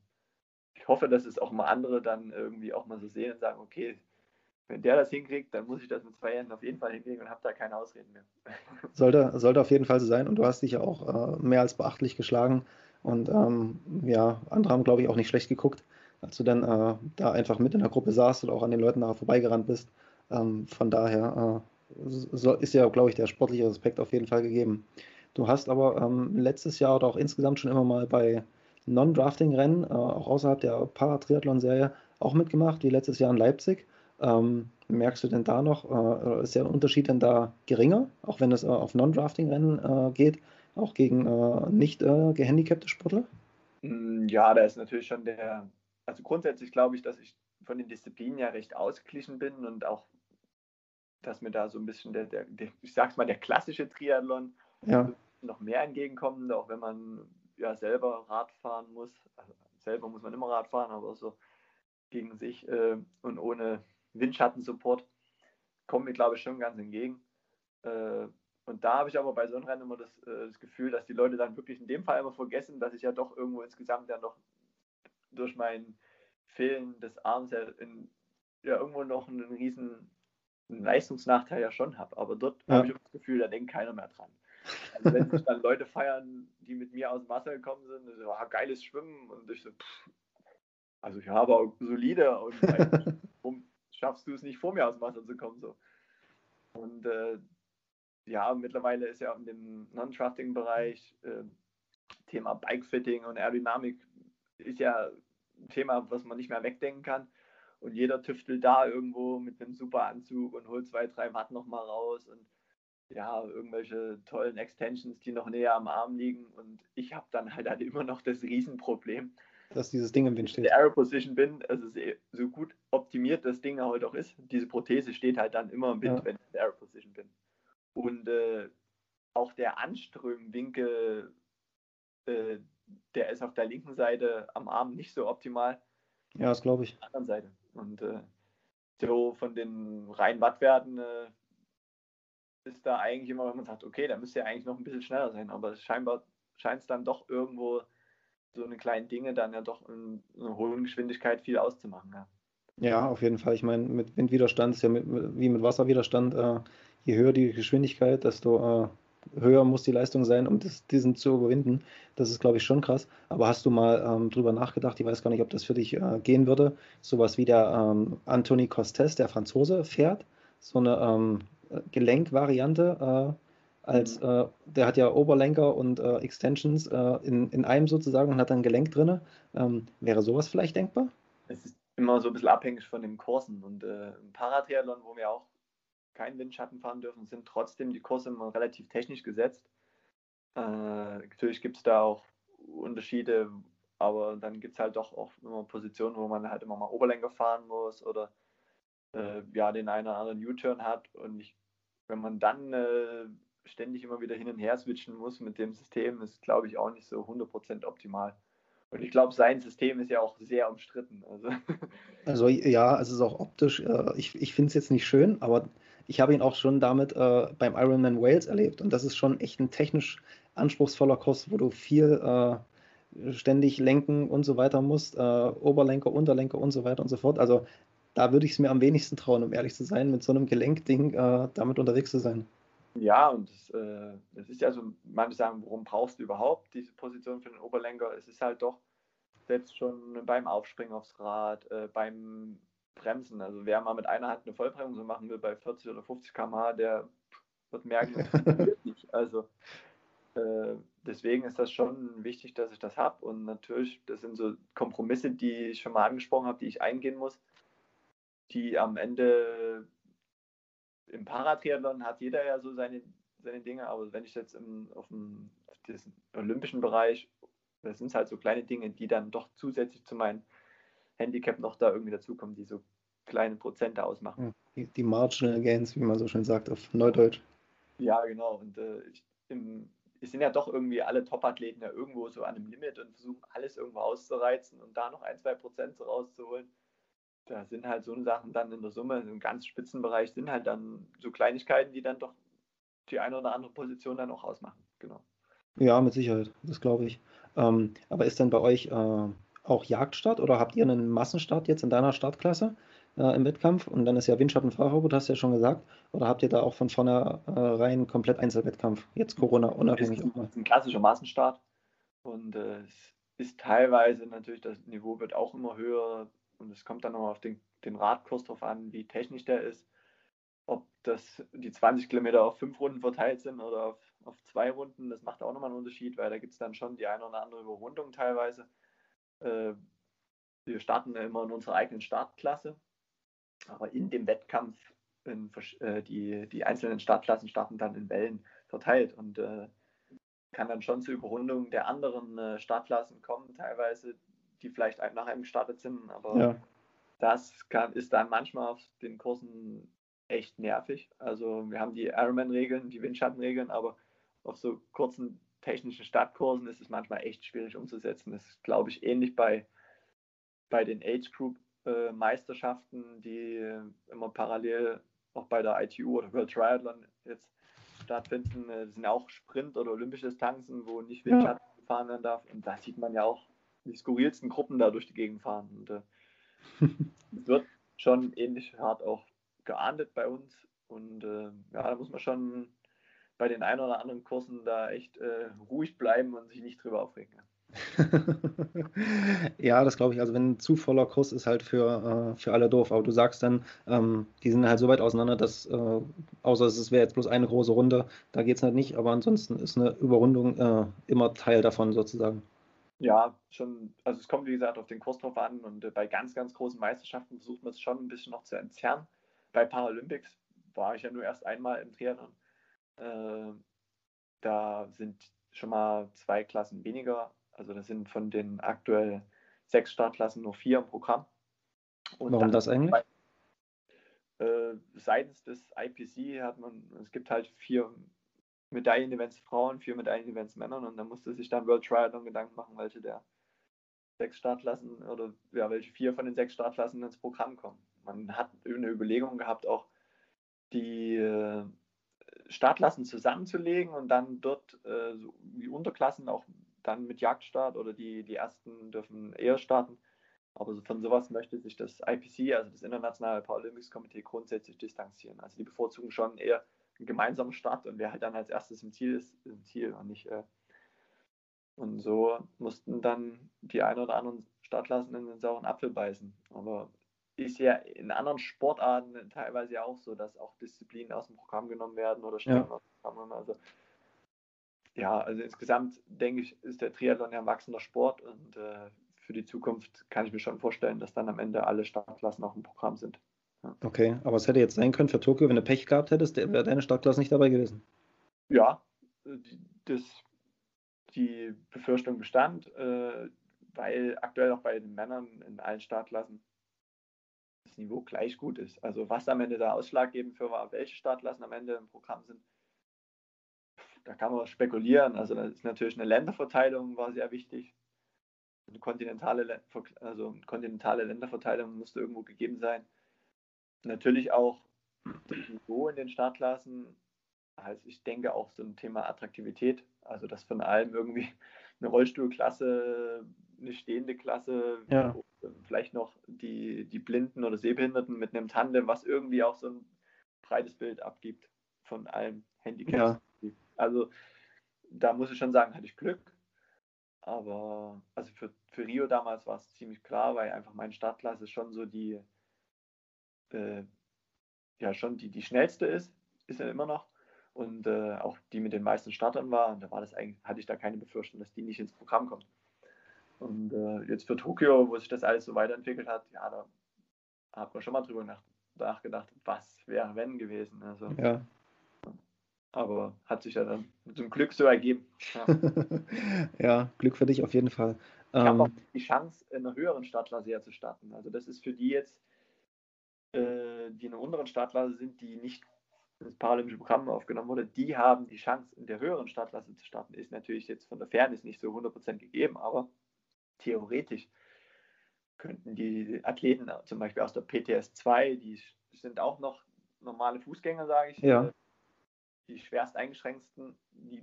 ich hoffe, dass es auch mal andere dann irgendwie auch mal so sehen und sagen, okay, wenn der das hinkriegt, dann muss ich das mit zwei Händen auf jeden Fall hinkriegen und habe da keine Ausreden mehr. Sollte, sollte auf jeden Fall so sein und du hast dich ja auch äh, mehr als beachtlich geschlagen und ähm, ja, andere haben glaube ich auch nicht schlecht geguckt, als du dann äh, da einfach mit in der Gruppe saßt oder auch an den Leuten nachher vorbeigerannt bist. Ähm, von daher äh, so ist ja glaube ich der sportliche Respekt auf jeden Fall gegeben. Du hast aber ähm, letztes Jahr oder auch insgesamt schon immer mal bei Non-Drafting-Rennen, äh, auch außerhalb der Paratriathlon-Serie, auch mitgemacht, wie letztes Jahr in Leipzig. Ähm, merkst du denn da noch, äh, ist der Unterschied denn da geringer, auch wenn es äh, auf Non-Drafting-Rennen äh, geht, auch gegen äh, nicht äh, gehandicapte Sportler? Mm, ja, da ist natürlich schon der, also grundsätzlich glaube ich, dass ich von den Disziplinen ja recht ausgeglichen bin und auch, dass mir da so ein bisschen der, der, der ich sag's mal, der klassische Triathlon ja. noch mehr entgegenkommt, auch wenn man ja selber Rad fahren muss. Also selber muss man immer Rad fahren, aber so gegen sich äh, und ohne Windschattensupport kommen mir, glaube ich, schon ganz entgegen. Äh, und da habe ich aber bei so einem Rennen immer das, äh, das, Gefühl, dass die Leute dann wirklich in dem Fall immer vergessen, dass ich ja doch irgendwo insgesamt ja noch durch mein Fehlen des Arms ja, in, ja irgendwo noch einen riesen Leistungsnachteil ja schon habe. Aber dort ja. habe ich das Gefühl, da denkt keiner mehr dran. Also wenn sich dann Leute feiern, die mit mir aus dem Wasser gekommen sind, so, ah, geiles Schwimmen und ich so, pff, also ja, aber solide und schaffst du es nicht vor mir aus dem Wasser zu kommen so? Und äh, ja, mittlerweile ist ja in dem Non-Trusting-Bereich äh, Thema Bikefitting und Aerodynamik ist ja ein Thema, was man nicht mehr wegdenken kann. Und jeder tüftelt da irgendwo mit einem super Anzug und holt zwei, drei Watt nochmal raus und ja, irgendwelche tollen Extensions, die noch näher am Arm liegen. Und ich habe dann halt, halt immer noch das Riesenproblem, dass dieses Ding im Wind steht. Der Aero Position bin, also so gut optimiert das Ding halt auch ist, diese Prothese steht halt dann immer im Wind, ja. wenn ich in der Aero Position bin. Und äh, auch der Anströmwinkel, äh, der ist auf der linken Seite am Arm nicht so optimal. Ja, das glaube ich. Auf der anderen Seite. Und äh, so von den reinen Wattwerten äh, ist da eigentlich immer, wenn man sagt, okay, da müsste ja eigentlich noch ein bisschen schneller sein, aber scheinbar scheint es dann doch irgendwo so eine kleinen Dinge dann ja doch in einer hohen Geschwindigkeit viel auszumachen. Ja. Ja, auf jeden Fall. Ich meine, mit Windwiderstand ist ja mit, wie mit Wasserwiderstand. Äh, je höher die Geschwindigkeit, desto äh, höher muss die Leistung sein, um das, diesen zu überwinden. Das ist, glaube ich, schon krass. Aber hast du mal ähm, drüber nachgedacht? Ich weiß gar nicht, ob das für dich äh, gehen würde. Sowas wie der ähm, Anthony Costes, der Franzose, fährt. So eine ähm, Gelenkvariante. Äh, als äh, der hat ja Oberlenker und äh, Extensions äh, in, in einem sozusagen und hat dann Gelenk drin. Ähm, wäre sowas vielleicht denkbar? Es ist immer so ein bisschen abhängig von den Kursen und äh, im Paratriathlon, wo wir auch keinen Windschatten fahren dürfen, sind trotzdem die Kurse immer relativ technisch gesetzt. Äh, natürlich gibt es da auch Unterschiede, aber dann gibt es halt doch auch immer Positionen, wo man halt immer mal Oberlenker fahren muss oder äh, ja den einen oder anderen U-Turn hat und ich, wenn man dann ständig immer wieder hin und her switchen muss mit dem System, ist, glaube ich, auch nicht so 100% optimal. Und ich glaube, sein System ist ja auch sehr umstritten. Also, also ja, es ist auch optisch, äh, ich, ich finde es jetzt nicht schön, aber ich habe ihn auch schon damit äh, beim Ironman Wales erlebt. Und das ist schon echt ein technisch anspruchsvoller Kurs, wo du viel äh, ständig lenken und so weiter musst, äh, Oberlenker, Unterlenker und so weiter und so fort. Also da würde ich es mir am wenigsten trauen, um ehrlich zu sein, mit so einem Gelenkding äh, damit unterwegs zu sein. Ja, und das, äh, das ist ja so, manche sagen, warum brauchst du überhaupt diese Position für den Oberlenker? Es ist halt doch selbst schon beim Aufspringen aufs Rad, äh, beim Bremsen. Also wer mal mit einer Hand eine Vollbremsung machen will bei 40 oder 50 km/h, der wird merken, das nicht. Also äh, deswegen ist das schon wichtig, dass ich das habe. Und natürlich, das sind so Kompromisse, die ich schon mal angesprochen habe, die ich eingehen muss, die am Ende im Paratriathlon hat jeder ja so seine, seine Dinge, aber wenn ich jetzt im, auf dem olympischen Bereich, das sind halt so kleine Dinge, die dann doch zusätzlich zu meinem Handicap noch da irgendwie dazukommen, die so kleine Prozente ausmachen. Die, die Marginal Gains, wie man so schön sagt auf Neudeutsch. Ja, genau. Und äh, ich, im, es sind ja doch irgendwie alle Top-Athleten ja irgendwo so an einem Limit und versuchen alles irgendwo auszureizen und da noch ein, zwei Prozent so rauszuholen da sind halt so Sachen dann in der Summe, im ganz Spitzenbereich sind halt dann so Kleinigkeiten, die dann doch die eine oder andere Position dann auch ausmachen. Genau. Ja, mit Sicherheit, das glaube ich. Ähm, aber ist denn bei euch äh, auch Jagdstart oder habt ihr einen Massenstart jetzt in deiner Startklasse äh, im Wettkampf? Und dann ist ja Windschattenfahrverbot, hast du ja schon gesagt. Oder habt ihr da auch von vornherein komplett Einzelwettkampf? Jetzt Corona unabhängig. Es ist ein klassischer Massenstart und äh, es ist teilweise natürlich, das Niveau wird auch immer höher und es kommt dann noch auf den, den Radkurs drauf an, wie technisch der ist. Ob das die 20 Kilometer auf fünf Runden verteilt sind oder auf, auf zwei Runden, das macht auch nochmal einen Unterschied, weil da gibt es dann schon die eine oder andere Überrundung teilweise. Äh, wir starten immer in unserer eigenen Startklasse, aber in dem Wettkampf in, äh, die, die einzelnen Startklassen starten dann in Wellen verteilt und äh, kann dann schon zur Überrundung der anderen äh, Startklassen kommen, teilweise, die vielleicht nach einem gestartet sind, aber ja. das kann, ist dann manchmal auf den Kursen echt nervig. Also wir haben die Ironman-Regeln, die Windschattenregeln, aber auf so kurzen technischen Stadtkursen ist es manchmal echt schwierig umzusetzen. Das ist, glaube ich, ähnlich bei, bei den Age Group äh, Meisterschaften, die äh, immer parallel auch bei der ITU oder World Triathlon jetzt stattfinden. Äh, das sind auch Sprint- oder olympische Distanzen, wo nicht Windschatten ja. gefahren werden darf. Und da sieht man ja auch die skurrilsten Gruppen da durch die Gegend fahren. Und äh, es wird schon ähnlich hart auch geahndet bei uns. Und äh, ja, da muss man schon bei den ein oder anderen Kursen da echt äh, ruhig bleiben und sich nicht drüber aufregen. ja, das glaube ich. Also wenn ein zu voller Kurs ist halt für, äh, für alle doof. Aber du sagst dann, ähm, die sind halt so weit auseinander, dass, äh, außer es wäre jetzt bloß eine große Runde, da geht es halt nicht. Aber ansonsten ist eine Überrundung äh, immer Teil davon sozusagen. Ja, schon, also es kommt wie gesagt auf den Kurs drauf an und äh, bei ganz, ganz großen Meisterschaften versucht man es schon ein bisschen noch zu entzerren. Bei Paralympics war ich ja nur erst einmal im Triathlon. Äh, da sind schon mal zwei Klassen weniger also das sind von den aktuell sechs Startklassen nur vier im Programm. Und Warum das eigentlich? Bei, äh, seitens des IPC hat man, es gibt halt vier Medaillen-Events Frauen, vier Medaillen-Events Männern und da musste sich dann World Triathlon Gedanken machen, welche der sechs Startklassen oder ja, welche vier von den sechs Startklassen ins Programm kommen. Man hat eine Überlegung gehabt, auch die äh, Startklassen zusammenzulegen und dann dort äh, so die Unterklassen auch dann mit Jagdstart oder die, die ersten dürfen eher starten. Aber von sowas möchte sich das IPC, also das Internationale Paralympics Komitee, grundsätzlich distanzieren. Also die bevorzugen schon eher gemeinsamen Start und wer halt dann als erstes im Ziel ist, ist im Ziel und nicht. Äh und so mussten dann die ein oder anderen Startklassen in den sauren Apfel beißen. Aber ist ja in anderen Sportarten teilweise ja auch so, dass auch Disziplinen aus dem Programm genommen werden oder Strecken ja. aus dem Programm. Also ja, also insgesamt denke ich, ist der Triathlon ja ein wachsender Sport und äh, für die Zukunft kann ich mir schon vorstellen, dass dann am Ende alle Startklassen auch im Programm sind. Okay, aber es hätte jetzt sein können für Tokio, wenn du Pech gehabt hättest, wäre deine Startklasse nicht dabei gewesen. Ja, die, das, die Befürchtung bestand, äh, weil aktuell auch bei den Männern in allen Startklassen das Niveau gleich gut ist. Also was am Ende der ausschlaggebend für war, welche Startklassen am Ende im Programm sind, da kann man spekulieren. Also da ist natürlich eine Länderverteilung war sehr wichtig. Eine kontinentale, also eine kontinentale Länderverteilung musste irgendwo gegeben sein. Natürlich auch das Niveau in den Startklassen. Also ich denke auch so ein Thema Attraktivität. Also dass von allem irgendwie eine Rollstuhlklasse, eine stehende Klasse, ja. vielleicht noch die, die Blinden oder Sehbehinderten mit einem Tandem, was irgendwie auch so ein breites Bild abgibt von allem Handicaps. Ja. Also da muss ich schon sagen, hatte ich Glück. Aber also für, für Rio damals war es ziemlich klar, weil einfach meine Startklasse schon so die, äh, ja, schon die, die schnellste ist, ist ja immer noch. Und äh, auch die mit den meisten Startern war. Und da war das eigentlich, hatte ich da keine Befürchtung, dass die nicht ins Programm kommt. Und äh, jetzt für Tokio, wo sich das alles so weiterentwickelt hat, ja, da hat man schon mal drüber nachgedacht, was wäre wenn gewesen. Also ja. Aber hat sich ja dann zum Glück so ergeben. Ja, ja Glück für dich auf jeden Fall. Ich ähm, habe auch die Chance, in einer höheren Startklasse zu starten. Also das ist für die jetzt, äh, die in einer unteren Startklasse sind, die nicht ins paralympische Programm aufgenommen wurde, die haben die Chance, in der höheren Startklasse zu starten. Ist natürlich jetzt von der Fairness nicht so 100% gegeben, aber theoretisch könnten die Athleten zum Beispiel aus der PTS 2, die sind auch noch normale Fußgänger, sage ich, ja. Äh, die schwerst eingeschränkten, die,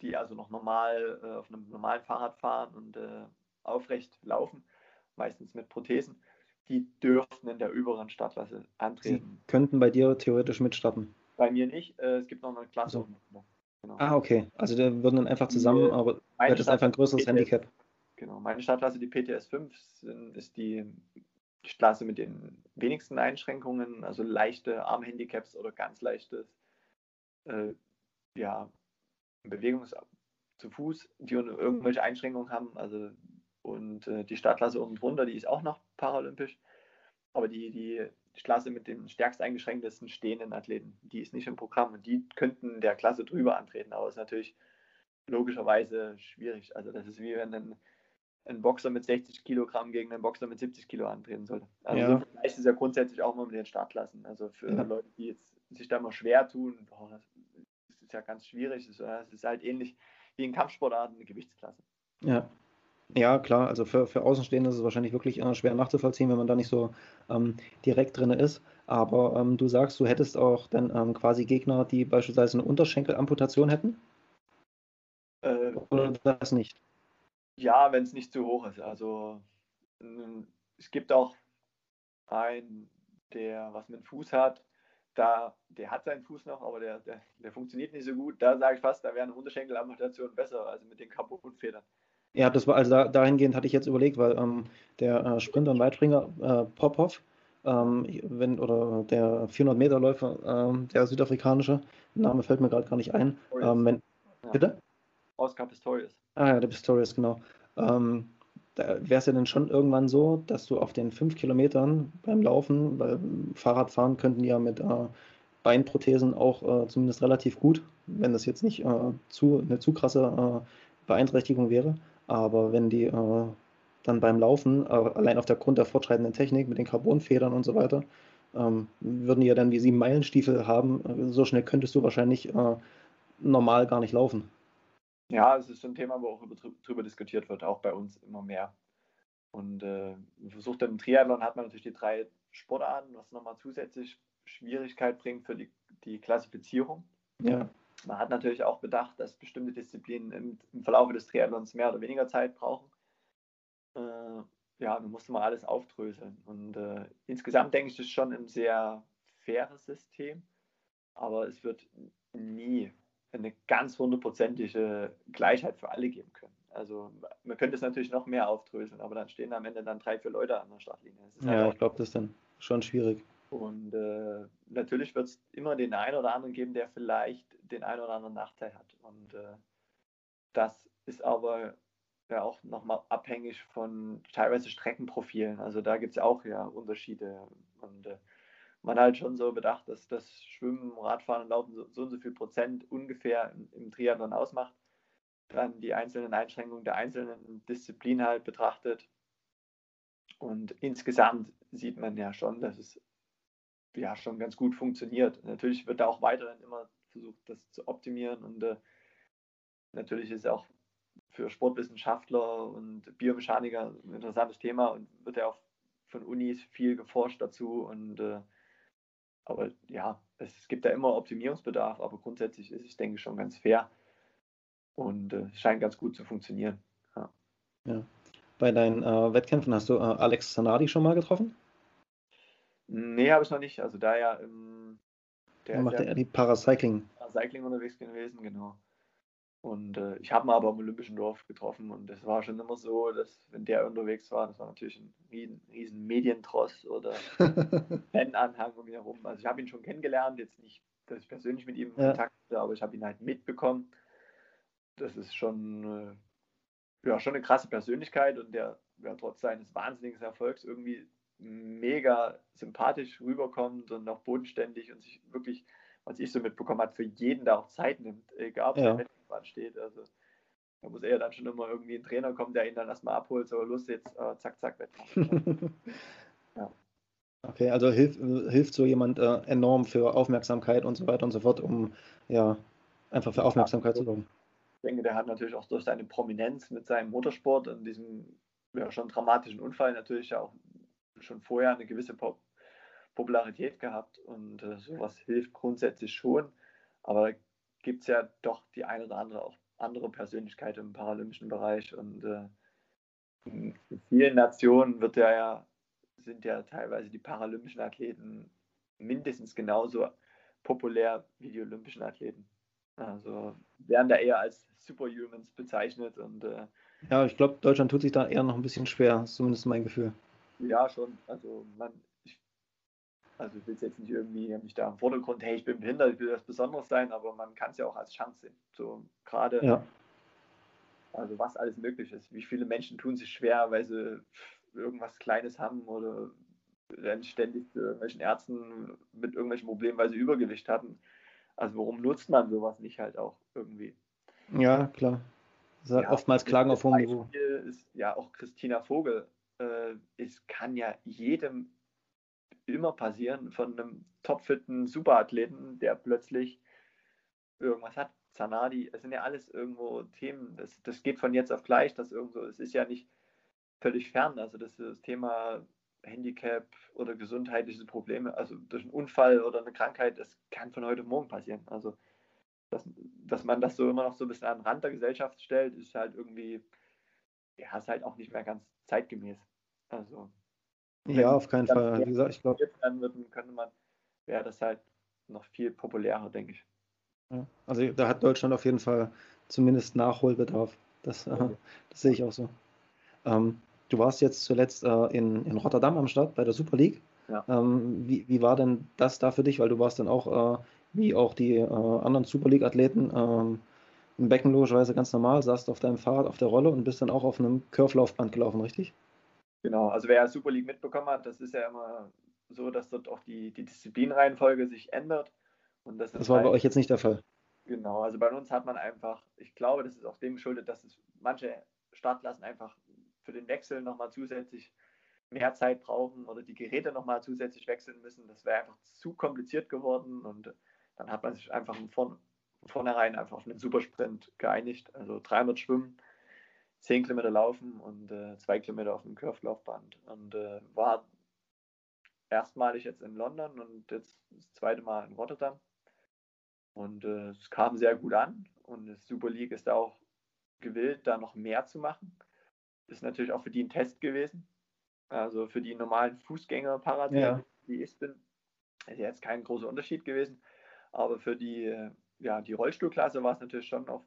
die also noch normal äh, auf einem normalen Fahrrad fahren und äh, aufrecht laufen, meistens mit Prothesen, die dürften in der überen Startklasse antreten. Sie könnten bei dir theoretisch mitstarten. Bei mir nicht. Äh, es gibt noch eine Klasse. So. Genau. Ah, okay. Also die würden dann einfach zusammen, aber du hättest einfach ein größeres PTS, Handicap. Genau. Meine Startklasse, die PTS 5, ist die Klasse mit den wenigsten Einschränkungen, also leichte Armhandicaps oder ganz leichtes äh, ja, Bewegungs zu Fuß, die irgendwelche Einschränkungen haben. Also und äh, die Startklasse unten drunter, die ist auch noch paralympisch. Aber die, die Klasse mit den stärkst eingeschränktesten stehenden Athleten, die ist nicht im Programm. Und die könnten der Klasse drüber antreten. Aber es ist natürlich logischerweise schwierig. Also das ist wie wenn ein, ein Boxer mit 60 Kilogramm gegen einen Boxer mit 70 Kilo antreten sollte. Also ja. so vielleicht ist ja grundsätzlich auch mal mit den Startklassen. Also für ja. Leute, die jetzt sich da mal schwer tun, boah, das ist ja ganz schwierig. Es ist halt ähnlich wie in Kampfsportarten eine Gewichtsklasse. Ja, ja, klar, also für, für Außenstehende ist es wahrscheinlich wirklich äh, schwer nachzuvollziehen, wenn man da nicht so ähm, direkt drin ist. Aber ähm, du sagst, du hättest auch dann ähm, quasi Gegner, die beispielsweise eine Unterschenkelamputation hätten? Äh, Oder das nicht? Ja, wenn es nicht zu hoch ist. Also es gibt auch einen, der was mit dem Fuß hat, da, der hat seinen Fuß noch, aber der, der, der funktioniert nicht so gut. Da sage ich fast, da wäre eine Unterschenkelamputation besser, also mit den Carbonfedern. Ja, das war also da, dahingehend hatte ich jetzt überlegt, weil ähm, der äh, Sprinter und Weitspringer äh, Popov, ähm, wenn, oder der 400 Meter Läufer, ähm, der südafrikanische, Name fällt mir gerade gar nicht ein. Ähm, wenn, ja. Bitte? Oscar Pistorius. Ah ja, der Pistorius, genau. Ähm, da wäre es ja dann schon irgendwann so, dass du auf den fünf Kilometern beim Laufen, beim Fahrradfahren könnten die ja mit äh, Beinprothesen auch äh, zumindest relativ gut, wenn das jetzt nicht äh, zu, eine zu krasse äh, Beeinträchtigung wäre. Aber wenn die äh, dann beim Laufen, äh, allein auf der Grund der fortschreitenden Technik mit den Carbonfedern und so weiter, ähm, würden die ja dann wie sieben Meilenstiefel haben. So schnell könntest du wahrscheinlich äh, normal gar nicht laufen. Ja, es ist ein Thema, wo auch drüber diskutiert wird, auch bei uns immer mehr. Und äh, versucht im Triathlon hat man natürlich die drei Sportarten, was nochmal zusätzlich Schwierigkeit bringt für die, die Klassifizierung. Ja. Man hat natürlich auch bedacht, dass bestimmte Disziplinen im, im Verlauf des Triathlons mehr oder weniger Zeit brauchen. Äh, ja, man musste mal alles aufdröseln. Und äh, insgesamt denke ich, das ist schon ein sehr faires System, aber es wird nie eine ganz hundertprozentige Gleichheit für alle geben können. Also man könnte es natürlich noch mehr aufdröseln, aber dann stehen am Ende dann drei, vier Leute an der Startlinie. ja, halt ich glaube, das ist dann schon schwierig. Und äh, natürlich wird es immer den einen oder anderen geben, der vielleicht den einen oder anderen Nachteil hat. Und äh, das ist aber ja auch nochmal abhängig von teilweise Streckenprofilen. Also da gibt es auch ja Unterschiede. Und äh, man halt schon so bedacht, dass das Schwimmen, Radfahren und Laufen so, so und so viel Prozent ungefähr im, im Triathlon ausmacht. Dann die einzelnen Einschränkungen der einzelnen Disziplinen halt betrachtet. Und insgesamt sieht man ja schon, dass es ja schon ganz gut funktioniert. Natürlich wird da auch weiterhin immer versucht, das zu optimieren und äh, natürlich ist auch für Sportwissenschaftler und Biomechaniker ein interessantes Thema und wird ja auch von Unis viel geforscht dazu und äh, aber ja, es gibt da immer Optimierungsbedarf, aber grundsätzlich ist es, denke ich, schon ganz fair und äh, scheint ganz gut zu funktionieren. Ja. ja. Bei deinen äh, Wettkämpfen hast du äh, Alex Zanardi schon mal getroffen? Nee, habe ich noch nicht. Also da ja ähm, der macht ja die Paracycling. Paracycling unterwegs gewesen, genau. Und äh, ich habe ihn aber am Olympischen Dorf getroffen und es war schon immer so, dass wenn der unterwegs war, das war natürlich ein riesen, riesen Medientross oder Fananhang um ihn herum. Also ich habe ihn schon kennengelernt, jetzt nicht, dass ich persönlich mit ihm in ja. Kontakt hatte, aber ich habe ihn halt mitbekommen. Das ist schon, äh, ja, schon eine krasse Persönlichkeit und der ja, trotz seines wahnsinnigen Erfolgs irgendwie mega sympathisch rüberkommt und auch bodenständig und sich wirklich, was ich so mitbekommen habe, für jeden da auch Zeit nimmt, egal ob ja. der steht. Also da muss er dann schon immer irgendwie ein Trainer kommen, der ihn dann erstmal abholt, so Lust jetzt, äh, zack, zack, Wettkampf. ja. Okay, also hilft, hilft so jemand äh, enorm für Aufmerksamkeit und so weiter und so fort, um ja einfach für Aufmerksamkeit ja, zu sorgen. Ich denke, der hat natürlich auch durch seine Prominenz mit seinem Motorsport und diesem ja, schon dramatischen Unfall natürlich auch schon vorher eine gewisse Pop Popularität gehabt und äh, sowas hilft grundsätzlich schon. Aber gibt es ja doch die eine oder andere auch andere Persönlichkeit im paralympischen Bereich und äh, in vielen Nationen wird ja, sind ja teilweise die paralympischen Athleten mindestens genauso populär wie die olympischen Athleten. Also werden da eher als Superhumans bezeichnet und äh, ja, ich glaube, Deutschland tut sich da eher noch ein bisschen schwer, zumindest mein Gefühl. Ja, schon. Also man, ich, also ich will jetzt nicht irgendwie nicht da im Vordergrund, hey, ich bin behindert, ich will was Besonderes sein, aber man kann es ja auch als Chance sehen. So gerade, ja. also was alles möglich ist. Wie viele Menschen tun sich schwer, weil sie irgendwas Kleines haben oder rennen ständig zu irgendwelchen Ärzten mit irgendwelchen Problemen, weil sie Übergewicht hatten. Also warum nutzt man sowas nicht halt auch irgendwie? Ja, klar. Ja, oftmals Klagen auf hohem Niveau. Ist ja auch Christina Vogel. Äh, es kann ja jedem immer passieren von einem topfitten Superathleten, der plötzlich irgendwas hat. Zanadi, es sind ja alles irgendwo Themen, das, das geht von jetzt auf gleich, das irgendwo, es ist ja nicht völlig fern. Also das, das Thema Handicap oder gesundheitliche Probleme, also durch einen Unfall oder eine Krankheit, das kann von heute auf morgen passieren. Also dass, dass man das so immer noch so ein bisschen an den Rand der Gesellschaft stellt, ist halt irgendwie, ja, ist halt auch nicht mehr ganz zeitgemäß. Also. Ja, auf keinen Fall. Wie gesagt, ich glaube. Dann könnte man, wäre das halt noch viel populärer, denke ich. Ja, also da hat Deutschland auf jeden Fall zumindest Nachholbedarf. Das, okay. äh, das sehe ich auch so. Ähm, du warst jetzt zuletzt äh, in, in Rotterdam am Start bei der Super League. Ja. Ähm, wie, wie war denn das da für dich? Weil du warst dann auch äh, wie auch die äh, anderen Super League-Athleten, ähm, im Becken logischerweise ganz normal, saßt auf deinem Fahrrad auf der Rolle und bist dann auch auf einem Curve-Laufband gelaufen, richtig? Genau, also wer Super League mitbekommen hat, das ist ja immer so, dass dort auch die, die Disziplinreihenfolge sich ändert. Und das, das war halt, bei euch jetzt nicht der Fall. Genau, also bei uns hat man einfach, ich glaube, das ist auch dem geschuldet, dass es manche Startklassen einfach für den Wechsel nochmal zusätzlich mehr Zeit brauchen oder die Geräte nochmal zusätzlich wechseln müssen. Das wäre einfach zu kompliziert geworden und dann hat man sich einfach von vornherein einfach auf einen Supersprint geeinigt. Also 300 Schwimmen, 10 Kilometer Laufen und äh, 2 Kilometer auf dem Curve-Laufband. Und äh, war erstmalig jetzt in London und jetzt das zweite Mal in Rotterdam. Und äh, es kam sehr gut an und das Super League ist auch gewillt, da noch mehr zu machen. Ist natürlich auch für die ein Test gewesen. Also für die normalen Fußgänger, Parathleten, ja. die ich bin, ist jetzt kein großer Unterschied gewesen. Aber für die, ja, die Rollstuhlklasse war es natürlich schon auf,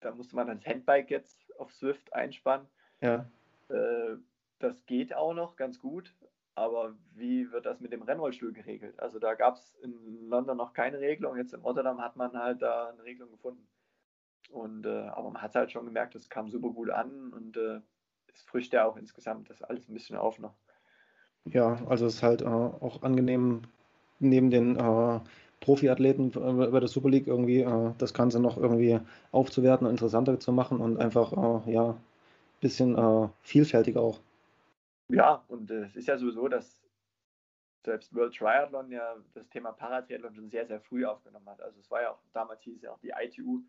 da musste man das Handbike jetzt auf Swift einspannen. Ja. Äh, das geht auch noch ganz gut, aber wie wird das mit dem Rennrollstuhl geregelt? Also da gab es in London noch keine Regelung, jetzt in Rotterdam hat man halt da eine Regelung gefunden. Und äh, aber man hat halt schon gemerkt, es kam super gut an und äh, es frischt ja auch insgesamt das alles ein bisschen auf noch. Ja, also es ist halt äh, auch angenehm, neben den äh, Profiathleten bei der Super League irgendwie äh, das Ganze noch irgendwie aufzuwerten interessanter zu machen und einfach äh, ja ein bisschen äh, vielfältiger auch. Ja, und äh, es ist ja sowieso, dass selbst World Triathlon ja das Thema Paratriathlon schon sehr, sehr früh aufgenommen hat. Also es war ja auch, damals hieß ja auch die ITU,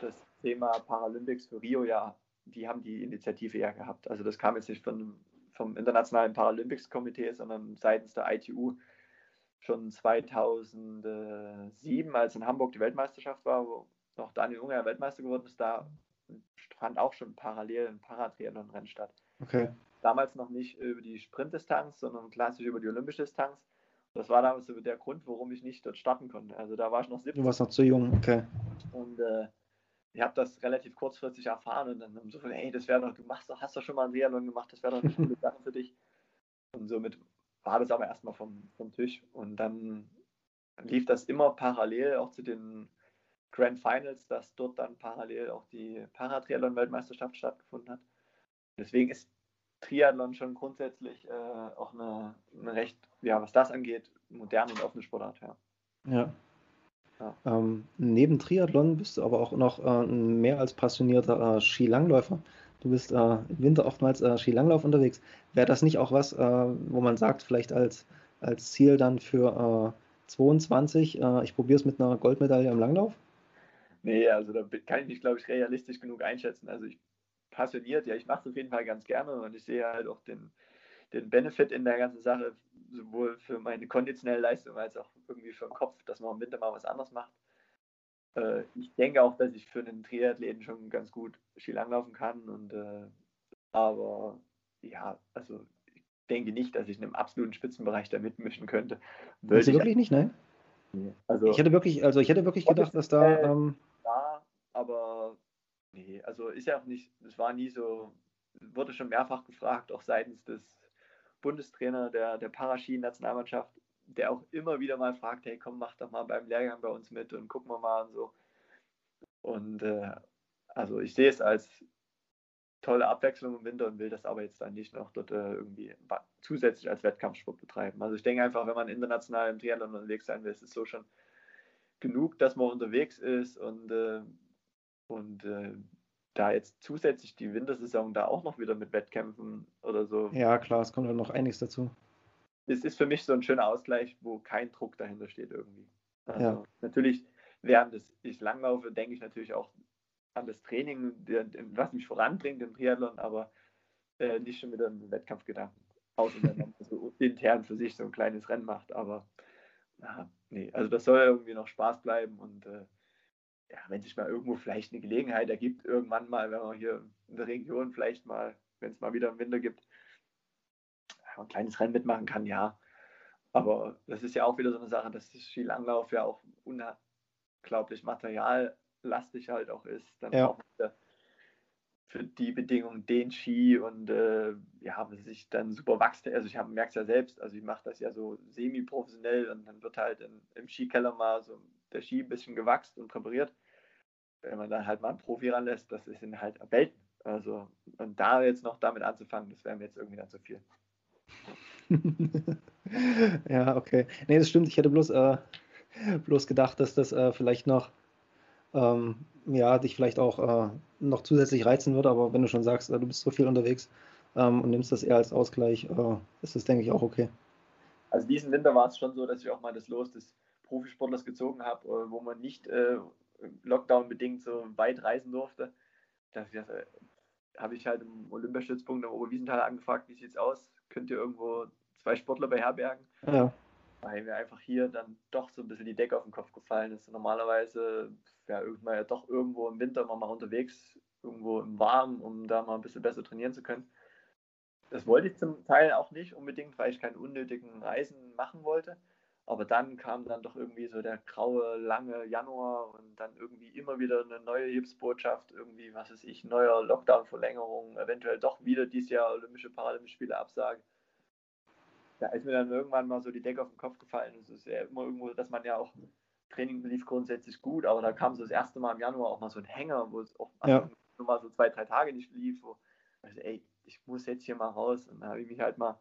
das Thema Paralympics für Rio ja, die haben die Initiative ja gehabt. Also das kam jetzt nicht von, vom Internationalen Paralympics Komitee, sondern seitens der ITU schon 2007, als in Hamburg die Weltmeisterschaft war, wo noch Daniel Unger Weltmeister geworden ist, da fand auch schon parallel ein Paratriathlon-Rennen statt. Okay. Damals noch nicht über die Sprintdistanz, sondern klassisch über die olympische Distanz. Das war damals so der Grund, warum ich nicht dort starten konnte. Also da war ich noch 17. Du warst noch zu jung, okay. Und äh, ich habe das relativ kurzfristig erfahren und dann so hey, das wäre doch, du machst hast doch schon mal ein Triathlon gemacht, das wäre doch eine coole Sache für dich. Und somit war das aber erstmal vom, vom Tisch. Und dann lief das immer parallel auch zu den Grand Finals, dass dort dann parallel auch die Paratriathlon-Weltmeisterschaft stattgefunden hat. Deswegen ist Triathlon schon grundsätzlich äh, auch eine, eine, recht, ja, was das angeht, moderne und offene Sportart. Ja. ja. ja. Ähm, neben Triathlon bist du aber auch noch äh, ein mehr als passionierter äh, Skilangläufer. Du bist äh, im Winter oftmals äh, Skilanglauf unterwegs. Wäre das nicht auch was, äh, wo man sagt, vielleicht als, als Ziel dann für 22, äh, äh, ich probiere es mit einer Goldmedaille im Langlauf? Nee, also da kann ich mich, glaube ich, realistisch genug einschätzen. Also ich passioniert, ja, ich mache es auf jeden Fall ganz gerne und ich sehe halt auch den, den Benefit in der ganzen Sache, sowohl für meine konditionelle Leistung als auch irgendwie für den Kopf, dass man im Winter mal was anderes macht. Äh, ich denke auch, dass ich für einen Triathleten schon ganz gut Skilanglaufen kann und äh, Aber ja, also ich denke nicht, dass ich in einem absoluten Spitzenbereich da mitmischen könnte. Willst du wirklich nicht, nein? Nee. Also, ich hätte wirklich, also ich hätte wirklich gedacht, dass da. Ähm, ja, aber nee, also ist ja auch nicht, es war nie so, wurde schon mehrfach gefragt, auch seitens des Bundestrainer der, der Paraski-Nationalmannschaft, der auch immer wieder mal fragt, hey komm, mach doch mal beim Lehrgang bei uns mit und gucken wir mal und so. Und äh, also ich sehe es als tolle Abwechslung im Winter und will das aber jetzt dann nicht noch dort äh, irgendwie zusätzlich als Wettkampfsport betreiben. Also ich denke einfach, wenn man international im Triathlon unterwegs sein will, ist es so schon genug, dass man unterwegs ist und, äh, und äh, da jetzt zusätzlich die Wintersaison da auch noch wieder mit Wettkämpfen oder so. Ja, klar, es kommt ja noch einiges dazu. Es ist für mich so ein schöner Ausgleich, wo kein Druck dahinter steht irgendwie. Also ja. natürlich, während ich langlaufe, denke ich natürlich auch an das Training, was mich voranbringt im Triathlon, aber äh, nicht schon wieder einen Wettkampfgedanken. Außer wenn man so intern für sich so ein kleines Rennen macht. Aber na, nee, also das soll irgendwie noch Spaß bleiben und äh, ja, wenn sich mal irgendwo vielleicht eine Gelegenheit ergibt, irgendwann mal, wenn man hier in der Region vielleicht mal, wenn es mal wieder im Winter gibt, ein kleines Rennen mitmachen kann, ja. Aber das ist ja auch wieder so eine Sache, dass das Skilanglauf ja auch unglaublich materiallastig halt auch ist. Dann ja. auch für die Bedingungen den Ski und äh, ja, sich dann super wächst. Also ich merke es ja selbst, also ich mache das ja so semi-professionell und dann wird halt in, im Skikeller mal so der Ski ein bisschen gewachst und präpariert. Wenn man dann halt mal einen Profi ranlässt, das ist halt Welten. Also und da jetzt noch damit anzufangen, das wäre mir jetzt irgendwie dann zu viel. ja, okay. Nee, das stimmt. Ich hätte bloß, äh, bloß gedacht, dass das äh, vielleicht noch, ähm, ja, dich vielleicht auch äh, noch zusätzlich reizen würde. Aber wenn du schon sagst, äh, du bist so viel unterwegs ähm, und nimmst das eher als Ausgleich, äh, ist das, denke ich, auch okay. Also diesen Winter war es schon so, dass ich auch mal das Los des Profisportlers gezogen habe, äh, wo man nicht Lockdown-bedingt so weit reisen durfte. Da habe ich halt im Olympiastützpunkt im Oberwiesenthal angefragt, wie sieht es aus? Könnt ihr irgendwo zwei Sportler beherbergen? Ja. Weil mir einfach hier dann doch so ein bisschen die Decke auf den Kopf gefallen ist. Normalerweise ja irgendwann ja doch irgendwo im Winter mal, mal unterwegs, irgendwo im Warmen, um da mal ein bisschen besser trainieren zu können. Das wollte ich zum Teil auch nicht unbedingt, weil ich keine unnötigen Reisen machen wollte. Aber dann kam dann doch irgendwie so der graue, lange Januar und dann irgendwie immer wieder eine neue Hilfsbotschaft, irgendwie, was weiß ich, neuer Lockdown-Verlängerung, eventuell doch wieder dieses Jahr Olympische, Paralympische Spiele Absage. Da ist mir dann irgendwann mal so die Decke auf den Kopf gefallen. Es ist ja immer irgendwo, dass man ja auch Training lief grundsätzlich gut, aber da kam so das erste Mal im Januar auch mal so ein Hänger, wo es auch ja. mal so zwei, drei Tage nicht lief, wo also, ey, ich muss jetzt hier mal raus. Und dann habe ich mich halt mal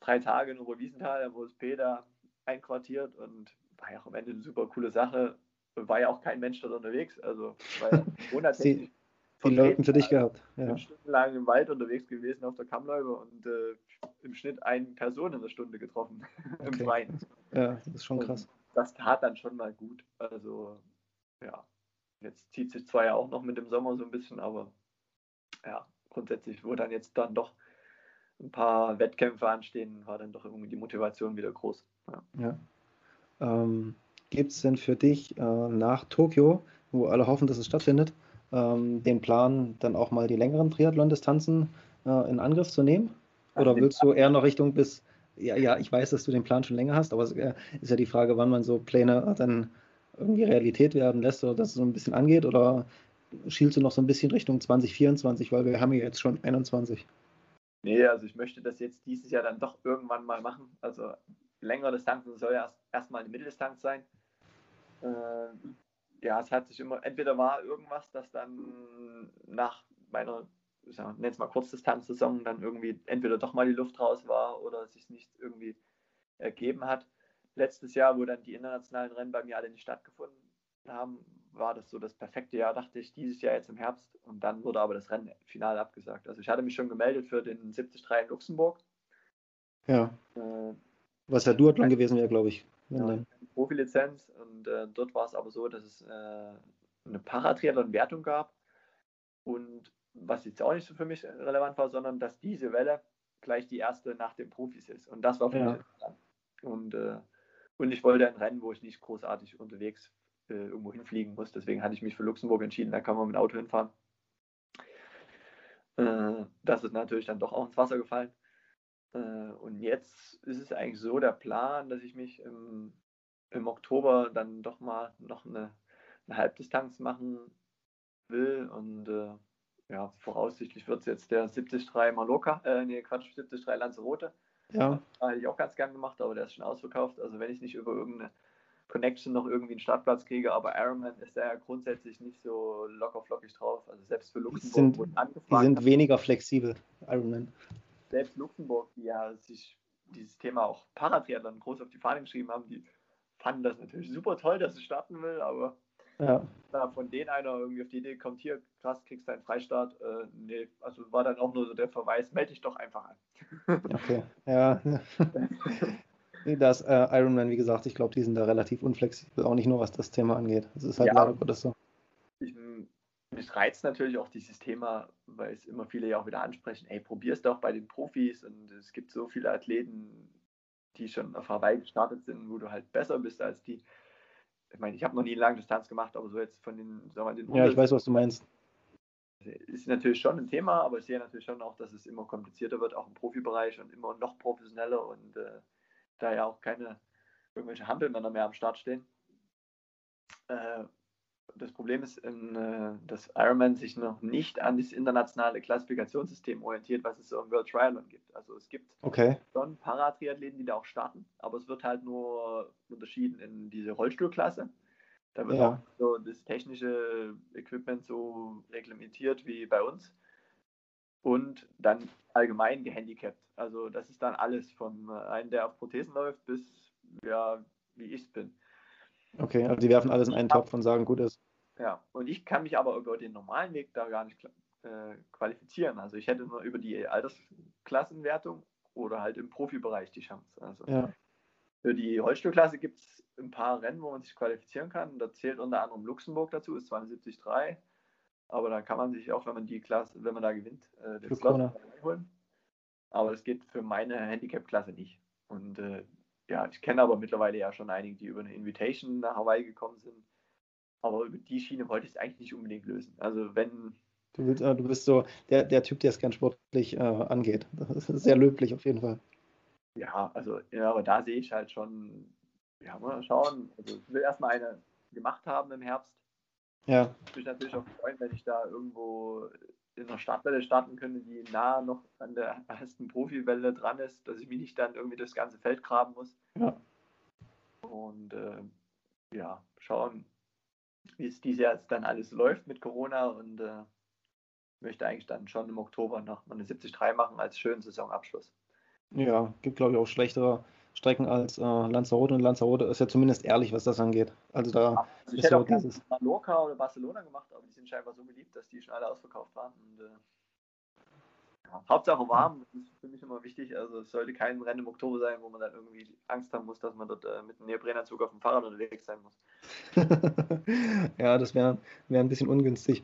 drei Tage in Oberwiesenthal, wo es Peter einquartiert und war ja auch am Ende eine super coole Sache. War ja auch kein Mensch dort unterwegs, also war ja monatlich. Die Leuten für dich gehabt. Ja. Stundenlang im Wald unterwegs gewesen auf der Kammläufe und äh, im Schnitt eine Person in der Stunde getroffen im Freien. Ja, das ist schon krass. Und das tat dann schon mal gut. Also, ja, jetzt zieht sich zwar ja auch noch mit dem Sommer so ein bisschen, aber ja, grundsätzlich, wo dann jetzt dann doch ein paar Wettkämpfe anstehen, war dann doch irgendwie die Motivation wieder groß. Ja. Ähm, Gibt es denn für dich äh, nach Tokio, wo alle hoffen, dass es stattfindet, ähm, den Plan, dann auch mal die längeren Triathlon-Distanzen äh, in Angriff zu nehmen? Oder willst du eher noch Richtung bis, ja, ja, ich weiß, dass du den Plan schon länger hast, aber es äh, ist ja die Frage, wann man so Pläne dann irgendwie Realität werden lässt oder dass es so ein bisschen angeht oder schielst du noch so ein bisschen Richtung 2024, weil wir haben ja jetzt schon 21. Nee, also ich möchte das jetzt dieses Jahr dann doch irgendwann mal machen. Also längere Distanzen soll ja erstmal eine Mitteldistanz sein. Äh, ja, es hat sich immer, entweder war irgendwas, das dann nach meiner, ich nenne es mal Kurzdistanzsaison, dann irgendwie entweder doch mal die Luft raus war oder sich nicht irgendwie ergeben hat. Letztes Jahr, wo dann die internationalen Rennen bei mir alle nicht stattgefunden haben, war das so das perfekte Jahr, dachte ich, dieses Jahr jetzt im Herbst. Und dann wurde aber das Rennen final abgesagt. Also ich hatte mich schon gemeldet für den 73 in Luxemburg. Ja. Äh, Was ja Duathlon gewesen wäre, glaube ich. Ja, Profilizenz. Und äh, dort war es aber so, dass es äh, eine Paratriathlon-Wertung gab. Und was jetzt auch nicht so für mich relevant war, sondern dass diese Welle gleich die erste nach den Profis ist. Und das war für ja. mich interessant. Und, äh, und ich wollte ein Rennen, wo ich nicht großartig unterwegs äh, irgendwo hinfliegen muss. Deswegen hatte ich mich für Luxemburg entschieden, da kann man mit dem Auto hinfahren. Äh, das ist natürlich dann doch auch ins Wasser gefallen. Äh, und jetzt ist es eigentlich so der Plan, dass ich mich im, im Oktober dann doch mal noch eine, eine Halbdistanz machen will. Und äh, ja, voraussichtlich wird es jetzt der 73 Mallorca, äh, nee, Quatsch, 73 Lanzarote. Ja. Da hätte ich auch ganz gern gemacht, aber der ist schon ausverkauft. Also wenn ich nicht über irgendeine Connection noch irgendwie einen Startplatz kriege, aber Ironman ist ja grundsätzlich nicht so locker flockig drauf. Also selbst für Luxemburg sind, wurden angefragt. Die sind weniger flexibel, Ironman. Selbst Luxemburg, die ja sich dieses Thema auch Paratriathlon groß auf die Fahne geschrieben haben, die fanden das natürlich super toll, dass es starten will, aber ja. da von denen einer irgendwie auf die Idee kommt, hier, krass, kriegst du einen Freistart. Äh, nee, also war dann auch nur so der Verweis, melde dich doch einfach an. okay, ja. das äh, Ironman, wie gesagt, ich glaube, die sind da relativ unflexibel, auch nicht nur was das Thema angeht. Das ist halt ja, leider Gottes so. Ich, mich reizt natürlich auch dieses Thema, weil es immer viele ja auch wieder ansprechen, ey, probier's doch bei den Profis und es gibt so viele Athleten, die schon auf Hawaii gestartet sind, wo du halt besser bist als die. Ich meine, ich habe noch nie eine lange Distanz gemacht, aber so jetzt von den, sagen wir, den Ja, ich weiß, was du meinst. Ist natürlich schon ein Thema, aber ich sehe natürlich schon auch, dass es immer komplizierter wird, auch im Profibereich und immer noch professioneller und äh, da ja auch keine irgendwelche Hampelmänner mehr am Start stehen. Äh, das Problem ist, in, äh, dass Ironman sich noch nicht an das internationale Klassifikationssystem orientiert, was es so im World Triathlon gibt. Also es gibt okay. schon Paratriathleten, die da auch starten, aber es wird halt nur unterschieden in diese Rollstuhlklasse. Da wird ja. auch so das technische Equipment so reglementiert wie bei uns. Und dann allgemein gehandicapt. Also das ist dann alles von einem, der auf Prothesen läuft, bis ja, wie ich es bin. Okay, also die werfen alles in einen Topf und sagen, gut ist. Ja, und ich kann mich aber über den normalen Weg da gar nicht äh, qualifizieren. Also ich hätte nur über die Altersklassenwertung oder halt im Profibereich die Chance. Also ja. für die Holzstuhlklasse gibt es ein paar Rennen, wo man sich qualifizieren kann. Da zählt unter anderem Luxemburg dazu, ist 72,3. Aber da kann man sich auch, wenn man die Klasse, wenn man da gewinnt, äh, den Slot holen. Aber das geht für meine Handicap-Klasse nicht. Und äh, ja, ich kenne aber mittlerweile ja schon einige, die über eine Invitation nach Hawaii gekommen sind. Aber über die Schiene wollte ich es eigentlich nicht unbedingt lösen. Also wenn. Du, willst, äh, du bist so der, der Typ, der es gern sportlich äh, angeht. Das ist sehr löblich auf jeden Fall. Ja, also, ja, aber da sehe ich halt schon, ja, mal schauen. Also ich will erstmal eine gemacht haben im Herbst. Ja. Ich würde mich natürlich auch freuen, wenn ich da irgendwo in einer Startwelle starten könnte, die nah noch an der ersten Profiwelle dran ist, dass ich mich nicht dann irgendwie das ganze Feld graben muss. Ja. Und äh, ja, schauen, wie es dieses Jahr jetzt dann alles läuft mit Corona und äh, möchte eigentlich dann schon im Oktober noch mal eine 73 machen als schönen Saisonabschluss. Ja, gibt glaube ich auch schlechtere Strecken als äh, Lanzarote und Lanzarote ist ja zumindest ehrlich, was das angeht. Also da ja, also ich ist hätte ja auch dieses Mallorca oder Barcelona gemacht, aber die sind scheinbar so beliebt, dass die schon alle ausverkauft waren. Und, äh, ja, Hauptsache warm, das ist für mich immer wichtig. Also es sollte kein Rennen im Oktober sein, wo man dann irgendwie Angst haben muss, dass man dort äh, mit einem Neoprenanzug auf dem Fahrrad unterwegs sein muss. ja, das wäre wär ein bisschen ungünstig.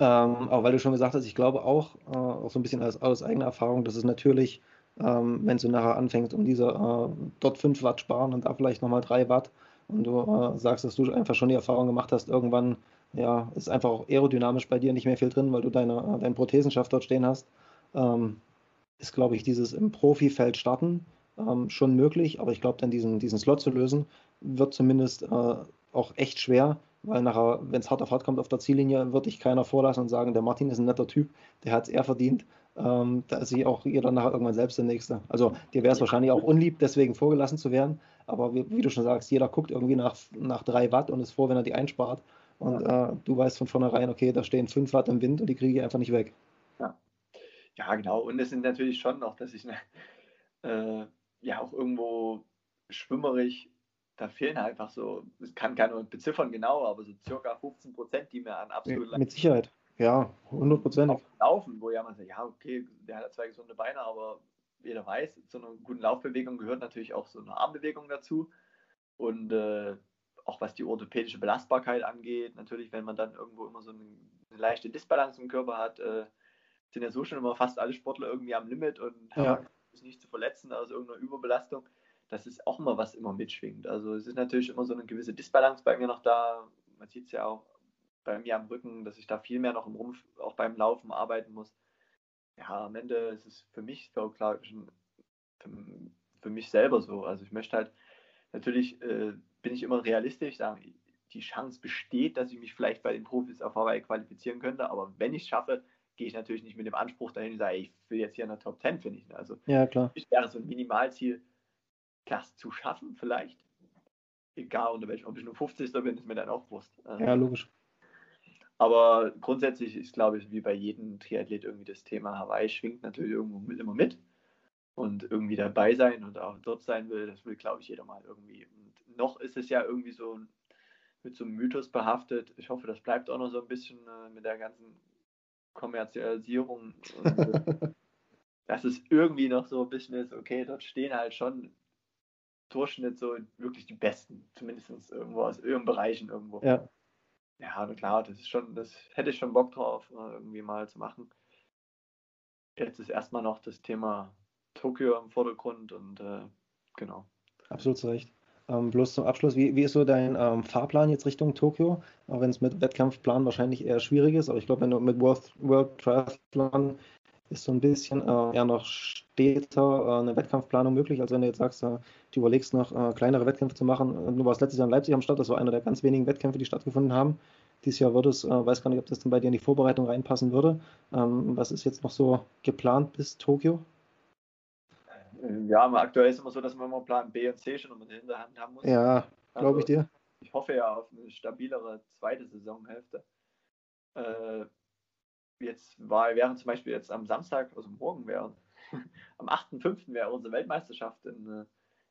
Ähm, aber weil du schon gesagt hast, ich glaube auch, äh, auch so ein bisschen aus, aus eigener Erfahrung, dass es natürlich ähm, wenn du nachher anfängst, um diese äh, dort 5 Watt sparen und da vielleicht nochmal 3 Watt. Und du äh, sagst, dass du einfach schon die Erfahrung gemacht hast, irgendwann ja, ist einfach auch aerodynamisch bei dir nicht mehr viel drin, weil du deine, äh, deinen Prothesenschaft dort stehen hast, ähm, ist, glaube ich, dieses im Profifeld starten ähm, schon möglich, aber ich glaube, dann diesen, diesen Slot zu lösen, wird zumindest äh, auch echt schwer, weil nachher, wenn es hart auf hart kommt auf der Ziellinie, wird dich keiner vorlassen und sagen, der Martin ist ein netter Typ, der hat es eher verdient, ähm, da ist sich auch jeder nachher irgendwann selbst der Nächste. Also dir wäre es wahrscheinlich auch unlieb, deswegen vorgelassen zu werden. Aber wie, wie, du schon sagst, jeder guckt irgendwie nach, nach drei Watt und ist froh, wenn er die einspart. Und ja. äh, du weißt von vornherein, okay, da stehen fünf Watt im Wind und die kriege ich einfach nicht weg. Ja, ja genau. Und es sind natürlich schon noch, dass ich ne, äh, ja auch irgendwo schwimmerig, da fehlen einfach so, das kann keiner beziffern genau, aber so circa 15 Prozent, die mir an absolut. Mit Sicherheit. Ja, hundertprozentig. Laufen, wo ja man sagt, ja, okay, der hat zwei gesunde Beine, aber jeder weiß, zu einer guten Laufbewegung gehört natürlich auch so eine Armbewegung dazu. Und äh, auch was die orthopädische Belastbarkeit angeht, natürlich, wenn man dann irgendwo immer so eine, eine leichte Disbalance im Körper hat, äh, sind ja so schon immer fast alle Sportler irgendwie am Limit und ja. haben sich nicht zu verletzen aus irgendeiner Überbelastung. Das ist auch immer was immer mitschwingt. Also es ist natürlich immer so eine gewisse Disbalance bei mir noch da. Man sieht es ja auch bei mir am Rücken, dass ich da viel mehr noch im Rumpf auch beim Laufen arbeiten muss. Ja, am Ende ist es für mich so klar, für, mich selber so. Also ich möchte halt, natürlich äh, bin ich immer realistisch, sagen, die Chance besteht, dass ich mich vielleicht bei den Profis auf Hawaii qualifizieren könnte, aber wenn ich es schaffe, gehe ich natürlich nicht mit dem Anspruch dahin und sage, ich will jetzt hier in der Top 10 finishen. Also ja, klar. ich wäre so ein Minimalziel, das zu schaffen vielleicht. Egal unter welchem, ob ich nur 50. bin, ist mir dann auch Wurst. Also, ja, logisch. Aber grundsätzlich ist, glaube ich, wie bei jedem Triathlet irgendwie das Thema Hawaii schwingt natürlich irgendwo mit, immer mit. Und irgendwie dabei sein und auch dort sein will, das will, glaube ich, jeder mal irgendwie. Und noch ist es ja irgendwie so mit so einem Mythos behaftet. Ich hoffe, das bleibt auch noch so ein bisschen äh, mit der ganzen Kommerzialisierung. Und, dass es irgendwie noch so ein bisschen ist, okay, dort stehen halt schon Durchschnitt so wirklich die Besten, zumindest irgendwo aus irgendeinem Bereichen irgendwo. Ja. Ja, klar, das ist schon, das hätte ich schon Bock drauf, irgendwie mal zu machen. Jetzt ist erstmal noch das Thema Tokio im Vordergrund und äh, genau. Absolut zu Recht. Ähm, bloß zum Abschluss, wie, wie ist so dein ähm, Fahrplan jetzt Richtung Tokio? Auch wenn es mit Wettkampfplan wahrscheinlich eher schwierig ist, aber ich glaube, wenn du mit World, World Triathlon ist so ein bisschen äh, eher noch später äh, eine Wettkampfplanung möglich, als wenn du jetzt sagst, äh, du überlegst noch äh, kleinere Wettkämpfe zu machen. Du warst letztes Jahr in Leipzig am Start, das war einer der ganz wenigen Wettkämpfe, die stattgefunden haben. Dieses Jahr würde es, äh, weiß gar nicht, ob das dann bei dir in die Vorbereitung reinpassen würde. Ähm, was ist jetzt noch so geplant bis Tokio? Ja, aktuell ist es immer so, dass man immer Plan B und C schon in der Hand haben muss. Ja, glaube also, ich dir. Ich hoffe ja auf eine stabilere zweite Saisonhälfte. Äh, jetzt war, wären zum Beispiel jetzt am Samstag, also morgen wäre, am 8.5. wäre unsere Weltmeisterschaft in, äh,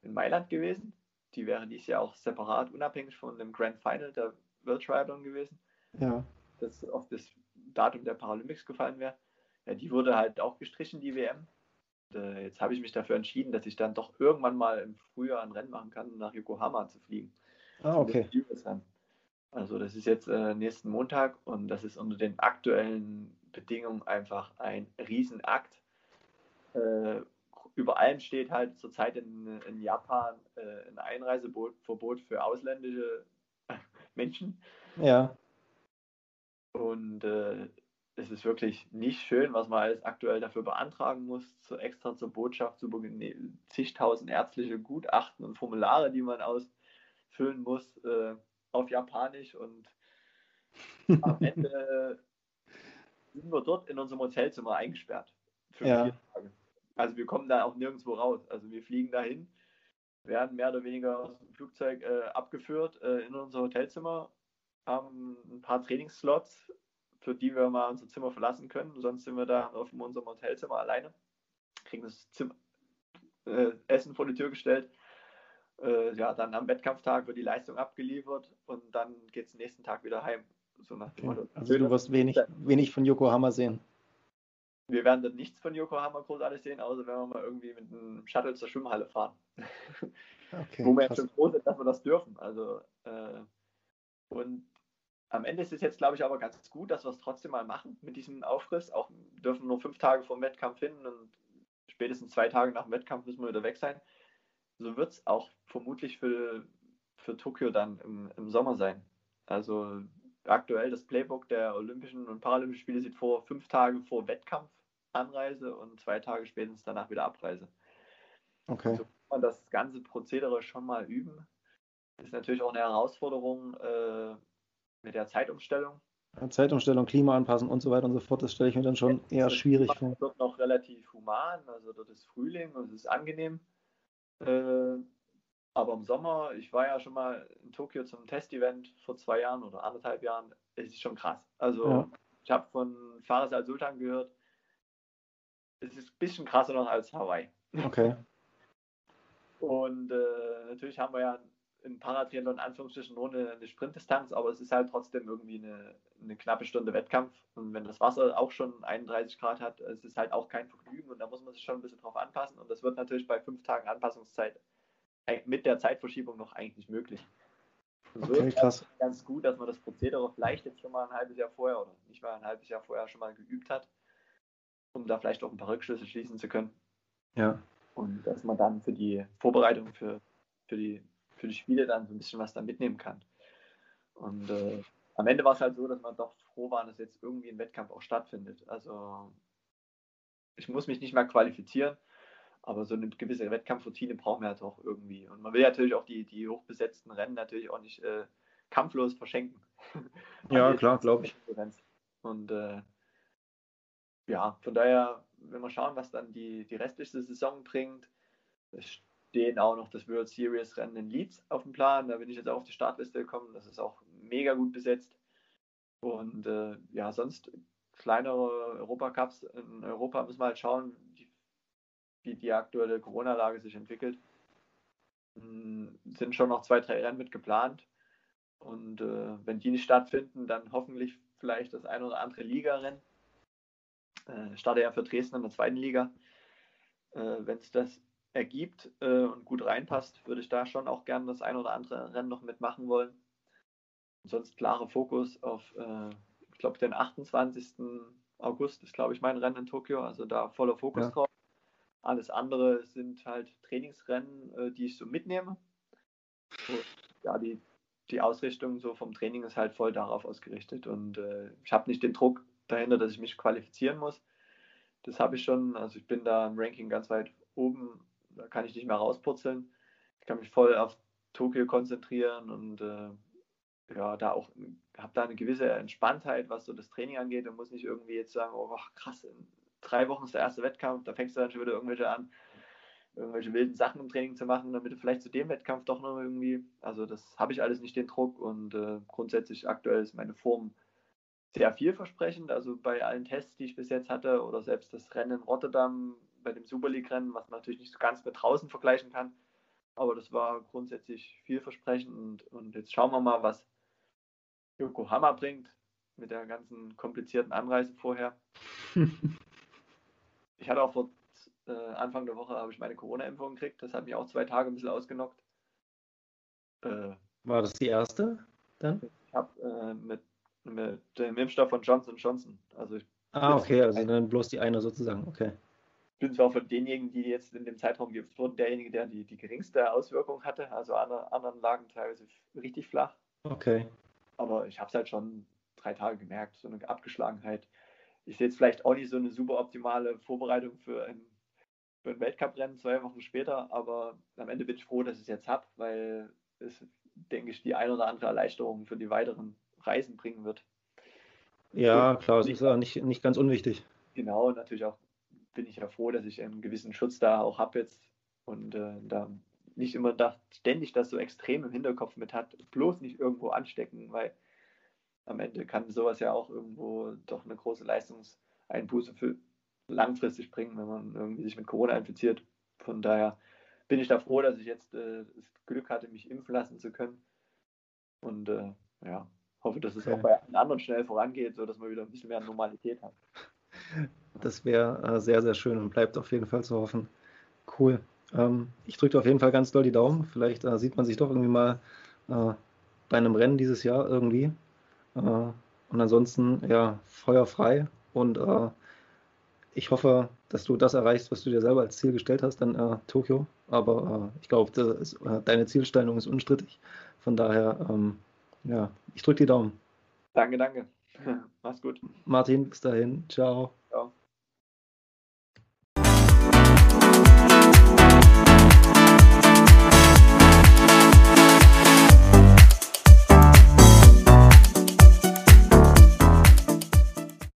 in Mailand gewesen. Die wäre dies Jahr auch separat, unabhängig von dem Grand Final der World Triathlon gewesen. Ja. Das auf das Datum der Paralympics gefallen wäre. Ja, die wurde halt auch gestrichen, die WM. Und, äh, jetzt habe ich mich dafür entschieden, dass ich dann doch irgendwann mal im Frühjahr ein Rennen machen kann, um nach Yokohama zu fliegen. Ah, okay. Also das ist jetzt äh, nächsten Montag und das ist unter den aktuellen Bedingungen einfach ein Riesenakt. Äh, über allem steht halt zurzeit in, in Japan äh, ein Einreiseverbot für ausländische Menschen. Ja. Und äh, es ist wirklich nicht schön, was man alles aktuell dafür beantragen muss, zu extra zur Botschaft, zu zigtausend ärztliche Gutachten und Formulare, die man ausfüllen muss äh, auf Japanisch und am Ende sind wir dort in unserem Hotelzimmer eingesperrt für ja. vier Tage. Also wir kommen da auch nirgendwo raus. Also wir fliegen dahin, werden mehr oder weniger aus dem Flugzeug äh, abgeführt äh, in unser Hotelzimmer, haben ein paar Trainingsslots, für die wir mal unser Zimmer verlassen können. Sonst sind wir da auf unserem Hotelzimmer alleine, kriegen das Zimmer, äh, Essen vor die Tür gestellt. Äh, ja, dann am Wettkampftag wird die Leistung abgeliefert und dann geht es nächsten Tag wieder heim. So okay. Also du wirst wenig, wenig von Yokohama sehen. Wir werden dann nichts von Yokohama groß alles sehen, außer wenn wir mal irgendwie mit einem Shuttle zur Schwimmhalle fahren. Okay, Wo wir jetzt schon froh sind, dass wir das dürfen. Also, äh, und am Ende ist es jetzt, glaube ich, aber ganz gut, dass wir es trotzdem mal machen mit diesem Aufriss. Auch dürfen nur fünf Tage vor dem Wettkampf hin und spätestens zwei Tage nach dem Wettkampf müssen wir wieder weg sein. So wird es auch vermutlich für, für Tokio dann im, im Sommer sein. Also aktuell das Playbook der Olympischen und Paralympischen Spiele sieht vor, fünf Tage vor Wettkampf Anreise und zwei Tage spätestens danach wieder Abreise. Okay. Also kann man das ganze Prozedere schon mal üben. Ist natürlich auch eine Herausforderung äh, mit der Zeitumstellung. Zeitumstellung, Klima anpassen und so weiter und so fort, das stelle ich mir dann schon ja, eher schwierig vor. Dort noch relativ human, also dort ist Frühling und es ist angenehm. Äh, aber im Sommer, ich war ja schon mal in Tokio zum Testevent vor zwei Jahren oder anderthalb Jahren, es ist schon krass. Also ja. ich habe von Fares al-Sultan gehört, es ist ein bisschen krasser noch als Hawaii. Okay. Und äh, natürlich haben wir ja im Paratriathlon in Anführungsstrichen nur eine, eine, Sprintdistanz, aber es ist halt trotzdem irgendwie eine, eine, knappe Stunde Wettkampf. Und wenn das Wasser auch schon 31 Grad hat, es ist halt auch kein Vergnügen und da muss man sich schon ein bisschen drauf anpassen. Und das wird natürlich bei fünf Tagen Anpassungszeit mit der Zeitverschiebung noch eigentlich nicht möglich. So okay, krass. Ganz gut, dass man das Prozedere vielleicht jetzt schon mal ein halbes Jahr vorher oder nicht mal ein halbes Jahr vorher schon mal geübt hat, um da vielleicht auch ein paar Rückschlüsse schließen zu können. Ja. Und dass man dann für die Vorbereitung für, für, die, für die Spiele dann so ein bisschen was da mitnehmen kann. Und äh, am Ende war es halt so, dass man doch froh war, dass jetzt irgendwie ein Wettkampf auch stattfindet. Also ich muss mich nicht mehr qualifizieren, aber so eine gewisse Wettkampfroutine brauchen wir halt auch irgendwie. Und man will natürlich auch die, die hochbesetzten Rennen natürlich auch nicht äh, kampflos verschenken. ja, klar, glaube ich. Und äh, ja, von daher, wenn wir schauen, was dann die, die restliche Saison bringt, es stehen auch noch das World Series Rennen in Leeds auf dem Plan. Da bin ich jetzt auch auf die Startliste gekommen. Das ist auch mega gut besetzt. Und äh, ja, sonst kleinere Europacups in Europa müssen wir halt schauen, wie die aktuelle Corona-Lage sich entwickelt. Sind schon noch zwei, drei Rennen mit geplant. Und äh, wenn die nicht stattfinden, dann hoffentlich vielleicht das ein oder andere Ligarennen. Äh, starte ja für Dresden in der zweiten Liga. Äh, wenn es das ergibt äh, und gut reinpasst, würde ich da schon auch gerne das ein oder andere Rennen noch mitmachen wollen. sonst klarer Fokus auf, äh, ich glaube, den 28. August ist, glaube ich, mein Rennen in Tokio. Also da voller Fokus ja. drauf. Alles andere sind halt Trainingsrennen, äh, die ich so mitnehme. Und, ja, die die Ausrichtung so vom Training ist halt voll darauf ausgerichtet und äh, ich habe nicht den Druck dahinter, dass ich mich qualifizieren muss. Das habe ich schon, also ich bin da im Ranking ganz weit oben, da kann ich nicht mehr rauspurzeln. Ich kann mich voll auf Tokio konzentrieren und äh, ja, da auch habe da eine gewisse Entspanntheit, was so das Training angeht und muss nicht irgendwie jetzt sagen, oh krass, in drei Wochen ist der erste Wettkampf, da fängst du dann schon wieder irgendwelche an, irgendwelche wilden Sachen im Training zu machen, damit du vielleicht zu dem Wettkampf doch noch irgendwie, also das habe ich alles nicht den Druck und äh, grundsätzlich aktuell ist meine Form sehr vielversprechend. Also bei allen Tests, die ich bis jetzt hatte oder selbst das Rennen in Rotterdam bei dem Super League-Rennen, was man natürlich nicht so ganz mit draußen vergleichen kann, aber das war grundsätzlich vielversprechend und, und jetzt schauen wir mal, was Yokohama bringt mit der ganzen komplizierten Anreise vorher. ich hatte auch vor äh, Anfang der Woche habe ich meine Corona-Impfung gekriegt. Das hat mich auch zwei Tage ein bisschen ausgenockt. Äh, War das die erste dann? Ich habe äh, mit, mit dem Impfstoff von Johnson Johnson. Also ich ah, okay, also dann bloß die eine sozusagen, okay. Ich bin zwar von denjenigen, die jetzt in dem Zeitraum geimpft wurden, derjenige, der die, die geringste Auswirkung hatte. Also andere, anderen lagen teilweise richtig flach. Okay. Aber ich habe es halt schon drei Tage gemerkt, so eine Abgeschlagenheit. Ich sehe jetzt vielleicht auch nicht so eine super optimale Vorbereitung für ein für ein Weltcuprennen zwei Wochen später, aber am Ende bin ich froh, dass ich es jetzt habe, weil es, denke ich, die ein oder andere Erleichterung für die weiteren Reisen bringen wird. Ja, klar, es ist ja nicht, nicht ganz unwichtig. Genau, natürlich auch bin ich ja froh, dass ich einen gewissen Schutz da auch habe jetzt und äh, da nicht immer da, ständig das so extrem im Hinterkopf mit hat, bloß nicht irgendwo anstecken, weil am Ende kann sowas ja auch irgendwo doch eine große Leistungseinbuße für, langfristig bringen, wenn man irgendwie sich mit Corona infiziert. Von daher bin ich da froh, dass ich jetzt äh, das Glück hatte, mich impfen lassen zu können. Und äh, ja, hoffe, dass es okay. auch bei anderen schnell vorangeht, sodass man wieder ein bisschen mehr Normalität hat. Das wäre äh, sehr, sehr schön und bleibt auf jeden Fall zu hoffen. Cool. Ähm, ich drücke auf jeden Fall ganz doll die Daumen. Vielleicht äh, sieht man sich doch irgendwie mal äh, bei einem Rennen dieses Jahr irgendwie. Und ansonsten, ja, feuerfrei und ich hoffe, dass du das erreichst, was du dir selber als Ziel gestellt hast, dann Tokio. Aber ich glaube, deine Zielstellung ist unstrittig. Von daher, ähm, ja, ich drücke die Daumen. Danke, danke. Mach's gut. Martin, bis dahin. Ciao.